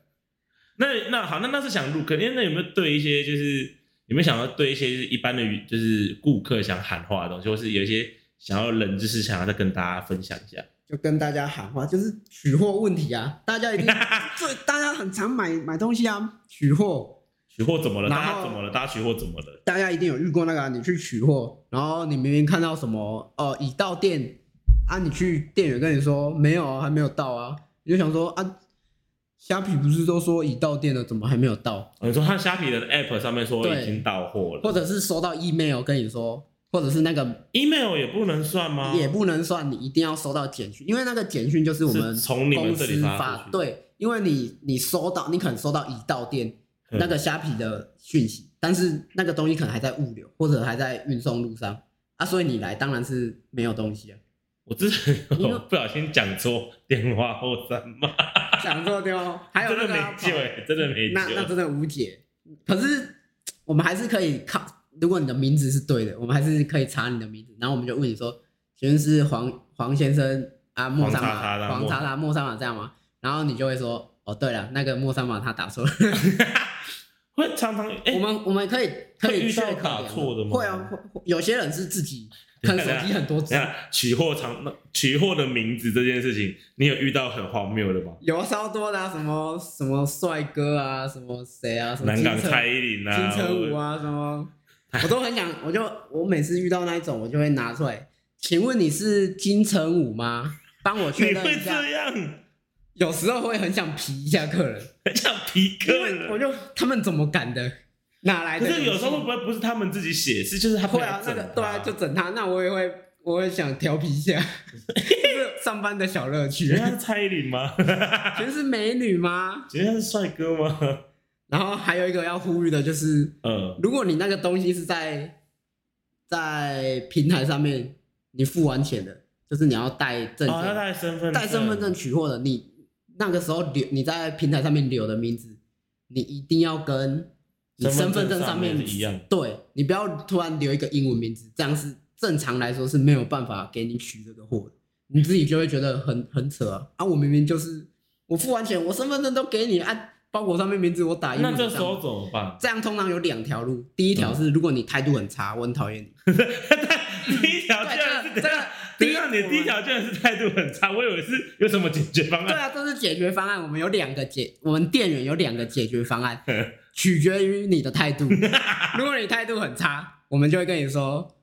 Speaker 2: 那那好，那那是想入坑，因为那有没有对一些就是有没有想要对一些就是一般的就是顾客想喊话的东西，或是有一些想要冷知识想要再跟大家分享一下？
Speaker 1: 就跟大家喊话，就是取货问题啊，大家一定 对，大家很常买买东西啊，取货，
Speaker 2: 取货怎么了？大家怎么了？大家取货怎么了？
Speaker 1: 大家一定有遇过那个、啊，你去取货，然后你明明看到什么呃，已到店啊，你去店员跟你说没有啊，还没有到啊，你就想说啊，虾皮不是都说已到店了，怎么还没有到？
Speaker 2: 哦你说他虾皮的 app 上面说已经到货了
Speaker 1: 或者是收到 email 跟你说，或者是那个
Speaker 2: ，email 也不能算吗？
Speaker 1: 也不能算，你一定要收到简讯，因为那个简讯就是我们
Speaker 2: 从你们
Speaker 1: 公
Speaker 2: 这里
Speaker 1: 司
Speaker 2: 发
Speaker 1: 对，因为你你收到，你可能收到已到店
Speaker 2: 嗯
Speaker 1: 那个虾皮的讯息，但是那个东西可能还在物流或者还在运送路上啊，所以你来当然是没有东西啊，
Speaker 2: 我之前有不小心讲错电话后三码，
Speaker 1: 讲错丢，还有
Speaker 2: 真的没
Speaker 1: 那个要跑
Speaker 2: 救哎，真的没救。
Speaker 1: 那那真的无解。可是我们还是可以靠，如果你的名字是对的，我们还是可以查你的名字，然后我们就问你说，请问是黄黄先生啊，莫三马，黄查查莫三马这样吗？然后你就会说，哦，对了，那个莫三马他打错了。
Speaker 2: 会常常哎，
Speaker 1: 我们我们可以可以
Speaker 2: 遇到打错的吗
Speaker 1: 会啊，有些人是自己可能手机很多只
Speaker 2: 等一，下取货场取货的名字这件事情，你有遇到很荒谬的吗？
Speaker 1: 有超多的、啊，什么什么帅哥啊，什么谁啊，什么
Speaker 2: 南港蔡依林啊，
Speaker 1: 金城武啊，什么，我都很想，我就我每次遇到那一种，我就会拿出来，请问你是金城武吗？帮我确
Speaker 2: 你会
Speaker 1: 认一下。
Speaker 2: 这样，
Speaker 1: 有时候会很想皮一下客人，
Speaker 2: 很想皮客
Speaker 1: 人我。就他们怎么敢的？哪来的勇气？
Speaker 2: 是有时候会不会不是他们自己写，是就是他
Speaker 1: 会啊，那个对啊，就整他，那我也会，我也想调皮一下，就是上班的小乐趣
Speaker 2: 觉。得是蔡依林吗？
Speaker 1: 全是美女吗？
Speaker 2: 觉得是帅哥吗？
Speaker 1: 然后还有一个要呼吁的就是，
Speaker 2: 嗯，
Speaker 1: 如果你那个东西是在在平台上面你付完钱的，就是你要带证
Speaker 2: 哦，要
Speaker 1: 件、
Speaker 2: 带身份
Speaker 1: 带身份证取货的，你那个时候留你在平台上面留的名字，你一定要跟你身份
Speaker 2: 证
Speaker 1: 证上面
Speaker 2: 上面一样
Speaker 1: 对你不要突然留一个英文名字，这样是正常来说是没有办法给你取这个货的，你自己就会觉得很很扯啊！啊，我明明就是我付完钱，我身份证都给你啊，包裹上面名字我打英文上
Speaker 2: 那这时候怎么办？
Speaker 1: 这样通常有两条路，第一条是如果你态度很差，我很讨厌你。
Speaker 2: 第一条居然是
Speaker 1: 这个
Speaker 2: 第一你第一条居然是态度很差，我以为是有什么解决方案。
Speaker 1: 对啊，这是解决方案。我们有两个解，我们店员有两个解决方案，取决于你的态度。如果你态度很差，我们就会跟你说，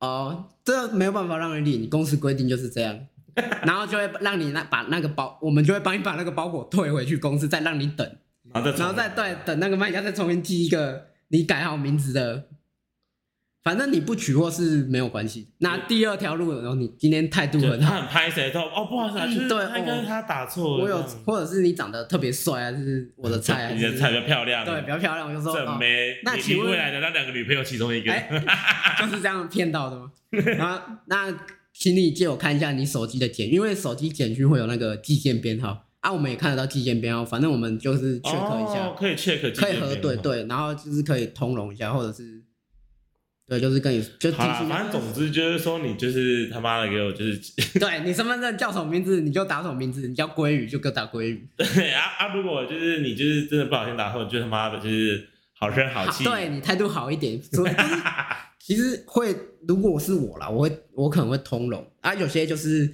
Speaker 1: 哦，这没有办法让你领，公司规定就是这样。然后就会让你那把那个包，我们就会帮你把那个包裹退回去公司，再让你等，
Speaker 2: 然后再
Speaker 1: 然后再对等那个卖家再重新寄一个你改好名字的。反正你不取货是没有关系。那第二条路，然后你今天态度很好，
Speaker 2: 他很拍谁都哦，不好意思啊，就是他应该是他打错了。
Speaker 1: 我有或者是你长得特别帅啊，就是我的菜啊，
Speaker 2: 你的菜比较漂亮，
Speaker 1: 对比较漂亮，我就说哦，
Speaker 2: 正妹，你
Speaker 1: 那请问
Speaker 2: 未来的那两个女朋友其中一个，
Speaker 1: 哎 就是这样骗到的吗？然后那请你借我看一下你手机的简，因为手机简讯会有那个寄件编号啊，我们也看得到寄件编号，反正我们就是 check 一下，
Speaker 2: 哦可以 check，
Speaker 1: 可以核对
Speaker 2: 对。
Speaker 1: 对，然后就是可以通融一下，或者是对，就是跟你就提
Speaker 2: 好啦，反正总之就是说，你就是他妈的给我就是
Speaker 1: 对你身份证叫什么名字你就打什么名字，你叫鲑鱼就给我打鲑鱼，
Speaker 2: 对啊啊！如果就是你就是真的不小心打错，你就他妈的就是好声好气。
Speaker 1: 对你态度好一点，所以就是其实会，如果是我啦，我会我可能会通融啊。有些就是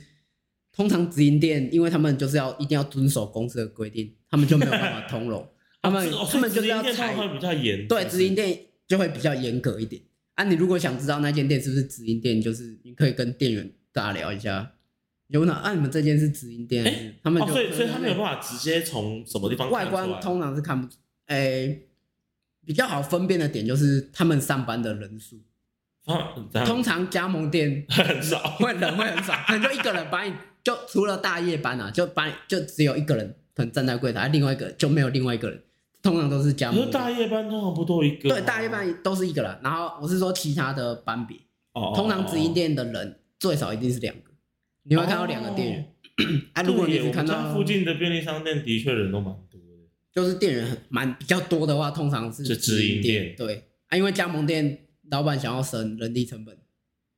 Speaker 1: 通常直营店，因为他们就是要一定要遵守公司的规定，他们就没有办法通融。他们、
Speaker 2: 哦
Speaker 1: 他们就是要对直营店就会比较严格一点啊。你如果想知道那间店是不是直营店，就是你可以跟店员尬聊一下，有哪啊，你们这间是直营店？他们
Speaker 2: 哦，
Speaker 1: 就、
Speaker 2: 所以所以他没有办法直接从什么地方
Speaker 1: 外观通常是看不出，诶、比较好分辨的点就是他们上班的人数。
Speaker 2: 啊，
Speaker 1: 通常加盟店
Speaker 2: 很少，
Speaker 1: 会人会很少，可能就一个人把你就除了大夜班啊，就把你就只有一个人可能站在柜台，另外一个就没有另外一个人，通常都是加
Speaker 2: 可
Speaker 1: 盟
Speaker 2: 大夜班通常不都一个吗？
Speaker 1: 对大夜班都是一个人，然后我是说其他的班别，
Speaker 2: 哦，哦
Speaker 1: 通常直营店的人最少一定是两个，你会看到两个店员。啊，如果你只看到
Speaker 2: 附近的便利商店，的确人都蛮多的。
Speaker 1: 就是店员很蛮比较多的话，通常是
Speaker 2: 是直营
Speaker 1: 店。
Speaker 2: 店
Speaker 1: 对。啊，因为加盟店老板想要省人力成本，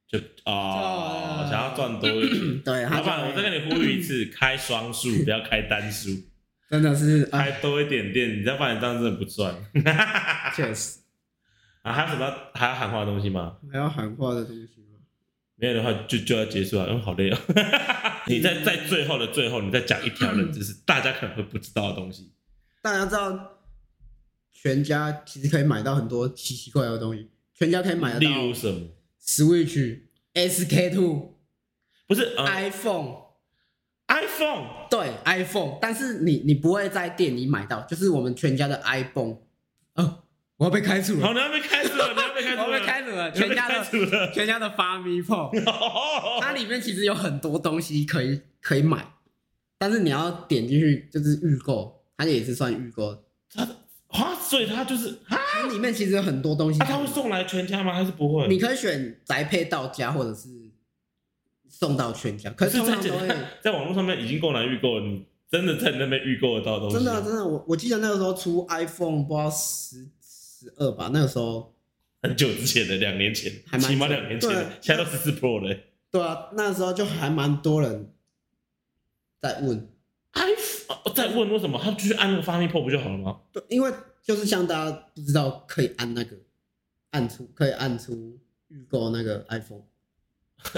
Speaker 2: 就哦，
Speaker 1: 哦
Speaker 2: 想要赚多一点。
Speaker 1: 对，
Speaker 2: 老板，我再跟你呼吁一次，开双数，不要开单数，
Speaker 1: 真的是啊，
Speaker 2: 开多一点店，你再不然你这样真的不赚。
Speaker 1: 确实
Speaker 2: 啊，还有什么要还要喊话的东西吗？
Speaker 1: 还要喊话的东西吗？
Speaker 2: 没有的话就就要结束了，因为好累哦。你在在最后的最后，你再讲一条冷知识，大家可能会不知道的东西。
Speaker 1: 大家知道，全家其实可以买到很多奇奇怪怪的东西，全家可以买得
Speaker 2: 例如什么
Speaker 1: ？Switch、SK Two、
Speaker 2: 不是呃
Speaker 1: iPhone，
Speaker 2: iPhone
Speaker 1: 对 iPhone，但是你你不会在店里买到，就是我们全家的 iPhone。哦，我要被开除了
Speaker 2: 好，
Speaker 1: 哦，
Speaker 2: 你要被开除了，你要被开除了
Speaker 1: 我要，被开除了，全家的。全家的发咪 Pro，它里面其实有很多东西可以可以买，但是你要点进去就是预购，它也是算预购。
Speaker 2: 啊，所以它就是啊，
Speaker 1: 它里面其实有很多东西
Speaker 2: 啊
Speaker 1: 可以买，
Speaker 2: 他会送来全家吗？还是不会？
Speaker 1: 你可以选宅配到家，或者是送到全家，可是通
Speaker 2: 在
Speaker 1: 常都会
Speaker 2: 在网络上面已经够难预购了，你真的在那边预购得到东西？
Speaker 1: 真的啊真的，我我记得那个时候出 iPhone 不知道十十二吧，那个时候
Speaker 2: 很久之前的，两年前，
Speaker 1: 还
Speaker 2: 起码两年前的，现在都十四 Pro 了。
Speaker 1: 对啊，那时候就还蛮多人在问
Speaker 2: ，iPhone 哦在问为什么，他就去按那个发明 Pro 不就好了吗？
Speaker 1: 对，因为就是像大家不知道可以按那个按出可以按出预购那个 iPhone，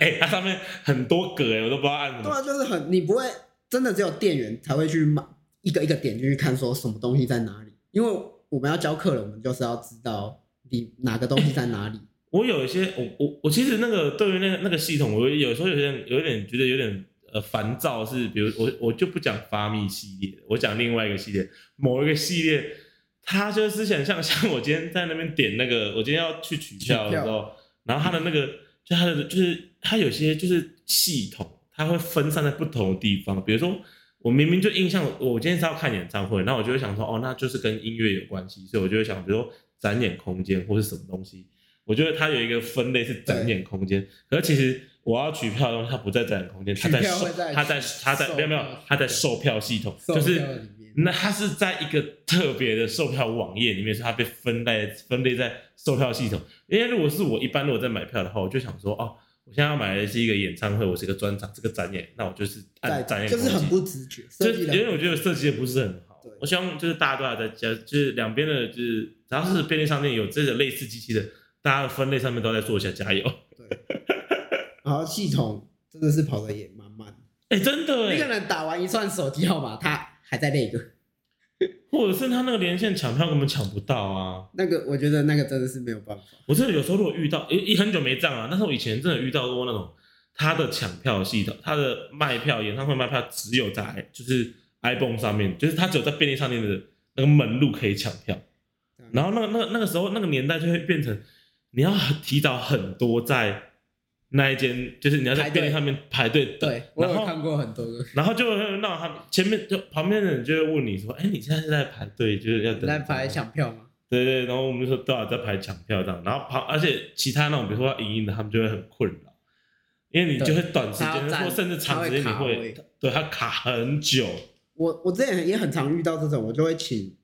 Speaker 2: 哎、它上面很多格哎，我都不知道按什么。
Speaker 1: 对啊，就是很你不会真的只有店员才会去买一个一个点进去看说什么东西在哪里，因为我们要教客人，我们就是要知道你哪个东西在哪里。
Speaker 2: 我有一些，我我我其实那个对于那个那个系统，我有时候有点有点觉得有点呃烦躁，是比如我我就不讲发密系列，我讲另外一个系列，某一个系列，它就是想像 像我今天在那边点那个，我今天要去取票的时候，然后它的那个就它的就是它有些就是系统，它会分散在不同的地方，比如说。我明明就印象，我今天是要看演唱会，那我就会想说，哦，那就是跟音乐有关系，所以我就会想，比如说展演空间或是什么东西，我觉得它有一个分类是展演空间，可是其实我要取票的东西，它不在展演空间，它在售 它在它在没有没有，它在售票系统，
Speaker 1: 售
Speaker 2: 就是那它是在一个特别的售票网页里面，所以它被分类分类在售票系统。因为如果是我一般如果在买票的话，我就想说，哦，我现在要买的是一个演唱会，我是一个专场，这个展演，那我就是按展演
Speaker 1: 就是很不直觉，
Speaker 2: 就因为我觉得设计的不是很好
Speaker 1: 对。
Speaker 2: 我希望就是大家都还在家，就是两边的，就是只要是便利商店有这个类似机器的，大家的分类上面都在做一下加油。
Speaker 1: 对，然后系统真的是跑的也蛮慢的，
Speaker 2: 哎、真的
Speaker 1: 那个
Speaker 2: 哎，
Speaker 1: 人打完一串手机号码，他还在那个
Speaker 2: 或者是他那个连线抢票根本抢不到啊！
Speaker 1: 那个，我觉得那个真的是没有办法。
Speaker 2: 我真的有时候如果遇到，一一很久没这样了，但是我以前真的遇到过那种他的抢票系统，他的卖票演唱会卖票只有在就是 iPhone 上面，就是他只有在便利商店的那个门路可以抢票。然后那个那个那个时候那个年代就会变成你要提早很多在那一间，就是你要在便利上面排队等，
Speaker 1: 对我
Speaker 2: 然后
Speaker 1: 有看过很多个。
Speaker 2: 然后就会让他前面就旁边的人就会问你说，哎，你现在是在排队，就是要等
Speaker 1: 在排抢票吗？
Speaker 2: 对对，然后我们就说都要在排抢票这样，然后旁而且其他那种比如说要影音的，他们就会很困扰，因为你就会短时间或甚至长时间你
Speaker 1: 会
Speaker 2: 对他卡很久，
Speaker 1: 我我之前也很常遇到这种，我就会请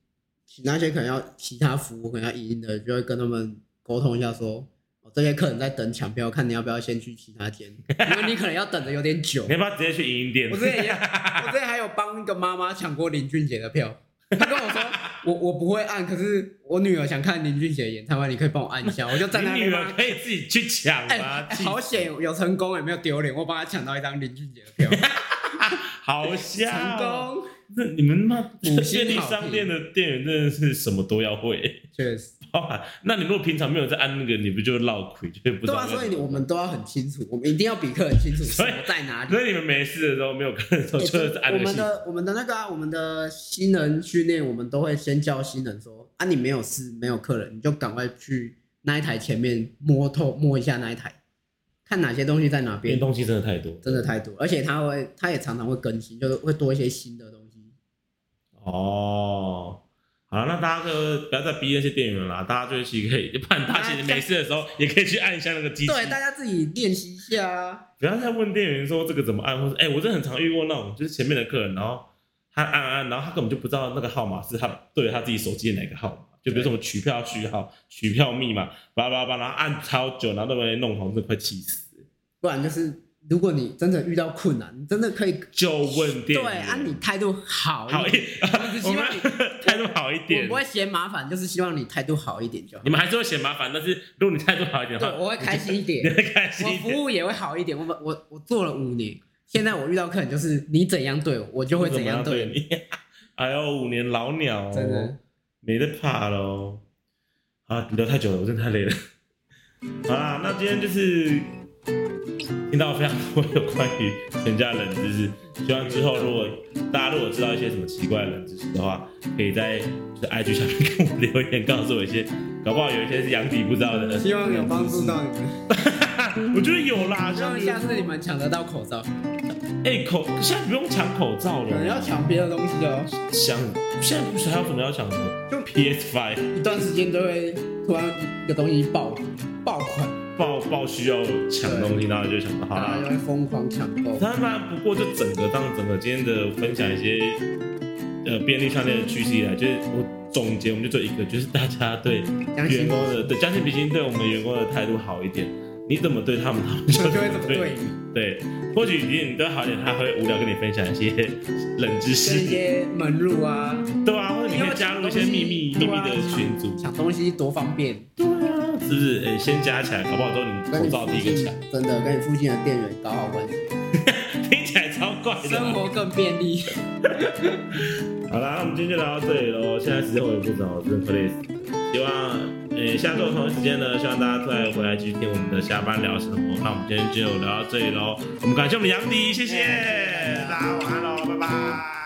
Speaker 1: 请那些可能要其他服务可能要影音的，就会跟他们沟通一下说，哦，这些客人在等抢票，看你要不要先去其他间，因为你可能要等的有点久
Speaker 2: 你。要不要直接去影音店？
Speaker 1: 我之前也，我之前还有帮一个妈妈抢过林俊杰的票，她跟我说，我我不会按，可是我女儿想看林俊杰的演唱会，你可以帮我按一下，我就站在那边帮她。
Speaker 2: 儿可以自己去抢
Speaker 1: 哎、
Speaker 2: 吗？
Speaker 1: 好险有有成功，也没有丢脸，我帮她抢到一张林俊杰的票，
Speaker 2: 好
Speaker 1: 成，功。
Speaker 2: 这你们妈
Speaker 1: 五星
Speaker 2: 便利商店的店员真的是什么都要会，
Speaker 1: 确实。
Speaker 2: 包含那你如果平常没有在按那个，你不就绕亏，就不知
Speaker 1: 对啊。所以我们都要很清楚，我们一定要比客人清楚什
Speaker 2: 所以
Speaker 1: 么在哪里。
Speaker 2: 所以你们没事的时候，没有客人的时候，
Speaker 1: 欸
Speaker 2: 就是按
Speaker 1: 我。们的我们的那个啊，我们的新人训练，我们都会先教新人说啊，你没有事没有客人，你就赶快去那一台前面摸透摸一下那一台，看哪些东西在哪边，
Speaker 2: 变东西真的太多，
Speaker 1: 真的太多，而且他会他也常常会更新，就是会多一些新的东西。
Speaker 2: 哦。好了，那大家就不要再逼那些店员了啦，大家就其实可以，不然他其实没事的时候也可以去按一下那个机器。
Speaker 1: 对，大家自己练习一下啊。
Speaker 2: 不要再问店员说这个怎么按，或者哎、我真的很常遇过那种，就是前面的客人，然后他按按，然后他根本就不知道那个号码是他对他自己手机的哪个号码，就比如说什么取票序号、取票密码，叭叭叭，然后按超久，然后都没弄好，真的快气死。
Speaker 1: 不然就是，如果你真的遇到困难，你真的可以
Speaker 2: 就问店员，
Speaker 1: 对啊，你态度好
Speaker 2: 好一
Speaker 1: 点，只
Speaker 2: 我们
Speaker 1: 希望你
Speaker 2: 态度好一点
Speaker 1: 我不。会嫌麻烦，就是希望你态度好一点就好
Speaker 2: 你。们还是会嫌麻烦，但是如果你态度好一点的
Speaker 1: 对，
Speaker 2: 话，
Speaker 1: 我会开心一
Speaker 2: 你
Speaker 1: 点，
Speaker 2: 会开心
Speaker 1: 我
Speaker 2: 一点。
Speaker 1: 服务也会好一点。我们我我做了五年，现在我遇到客人就是你怎样对我，我就会怎样对你。
Speaker 2: 你。哎呦，五年老鸟、哦，
Speaker 1: 真的
Speaker 2: 没得怕喽。啊，聊太久了，我真的太累了。好啦，那今天就是听到非常多有关于全家冷知识，希望之后如果大家如果知道一些什么奇怪的冷知识的话，可以在就是 IG 下面跟我留言，告诉我一些，搞不好有一些是杨迪不知道的。
Speaker 1: 希望有帮助到你们，
Speaker 2: 我觉得有啦，
Speaker 1: 希
Speaker 2: 像
Speaker 1: 望下次你们抢得到 口罩，
Speaker 2: 哎、口现在不用抢口罩了，
Speaker 1: 可能要抢别的东西哦。
Speaker 2: 抢，现在不是还有什么要抢的？
Speaker 1: 就
Speaker 2: PS Five
Speaker 1: 一段时间都会突然一个东西爆爆款，
Speaker 2: 爆爆需要抢东西，大家就抢到好啦
Speaker 1: 大家就。疯狂抢购。
Speaker 2: 当然，不过就整个当整个今天的分享一些呃便利商店的趋势以来，就是我总结，我们就做一个，就是大家对员工的对将心比心，对我们员工的态度好一点。你怎么对他们，他们就
Speaker 1: 就会怎么对你，
Speaker 2: 对，或许你你对好一点，他会无聊跟你分享一些冷知
Speaker 1: 识一
Speaker 2: 识，
Speaker 1: 些门路啊，
Speaker 2: 对啊，或者你可以加入一些秘密秘密的群组，
Speaker 1: 抢东西多方便，
Speaker 2: 对啊，是不是？哎，先加起来，搞不好之后你口罩第一个抢，
Speaker 1: 真的跟你附近的店员搞好关系，
Speaker 2: 听起来超怪的。
Speaker 1: 生活更便利。
Speaker 2: 好啦，那我们今天就聊到这里喽。现在时间我也不早，我是 Chris。希望呃下周同一时间呢，希望大家再回来继续听我们的下班聊什么。那我们今天就聊到这里喽。我们感谢我们杨迪，谢谢大家晚安喽，拜拜。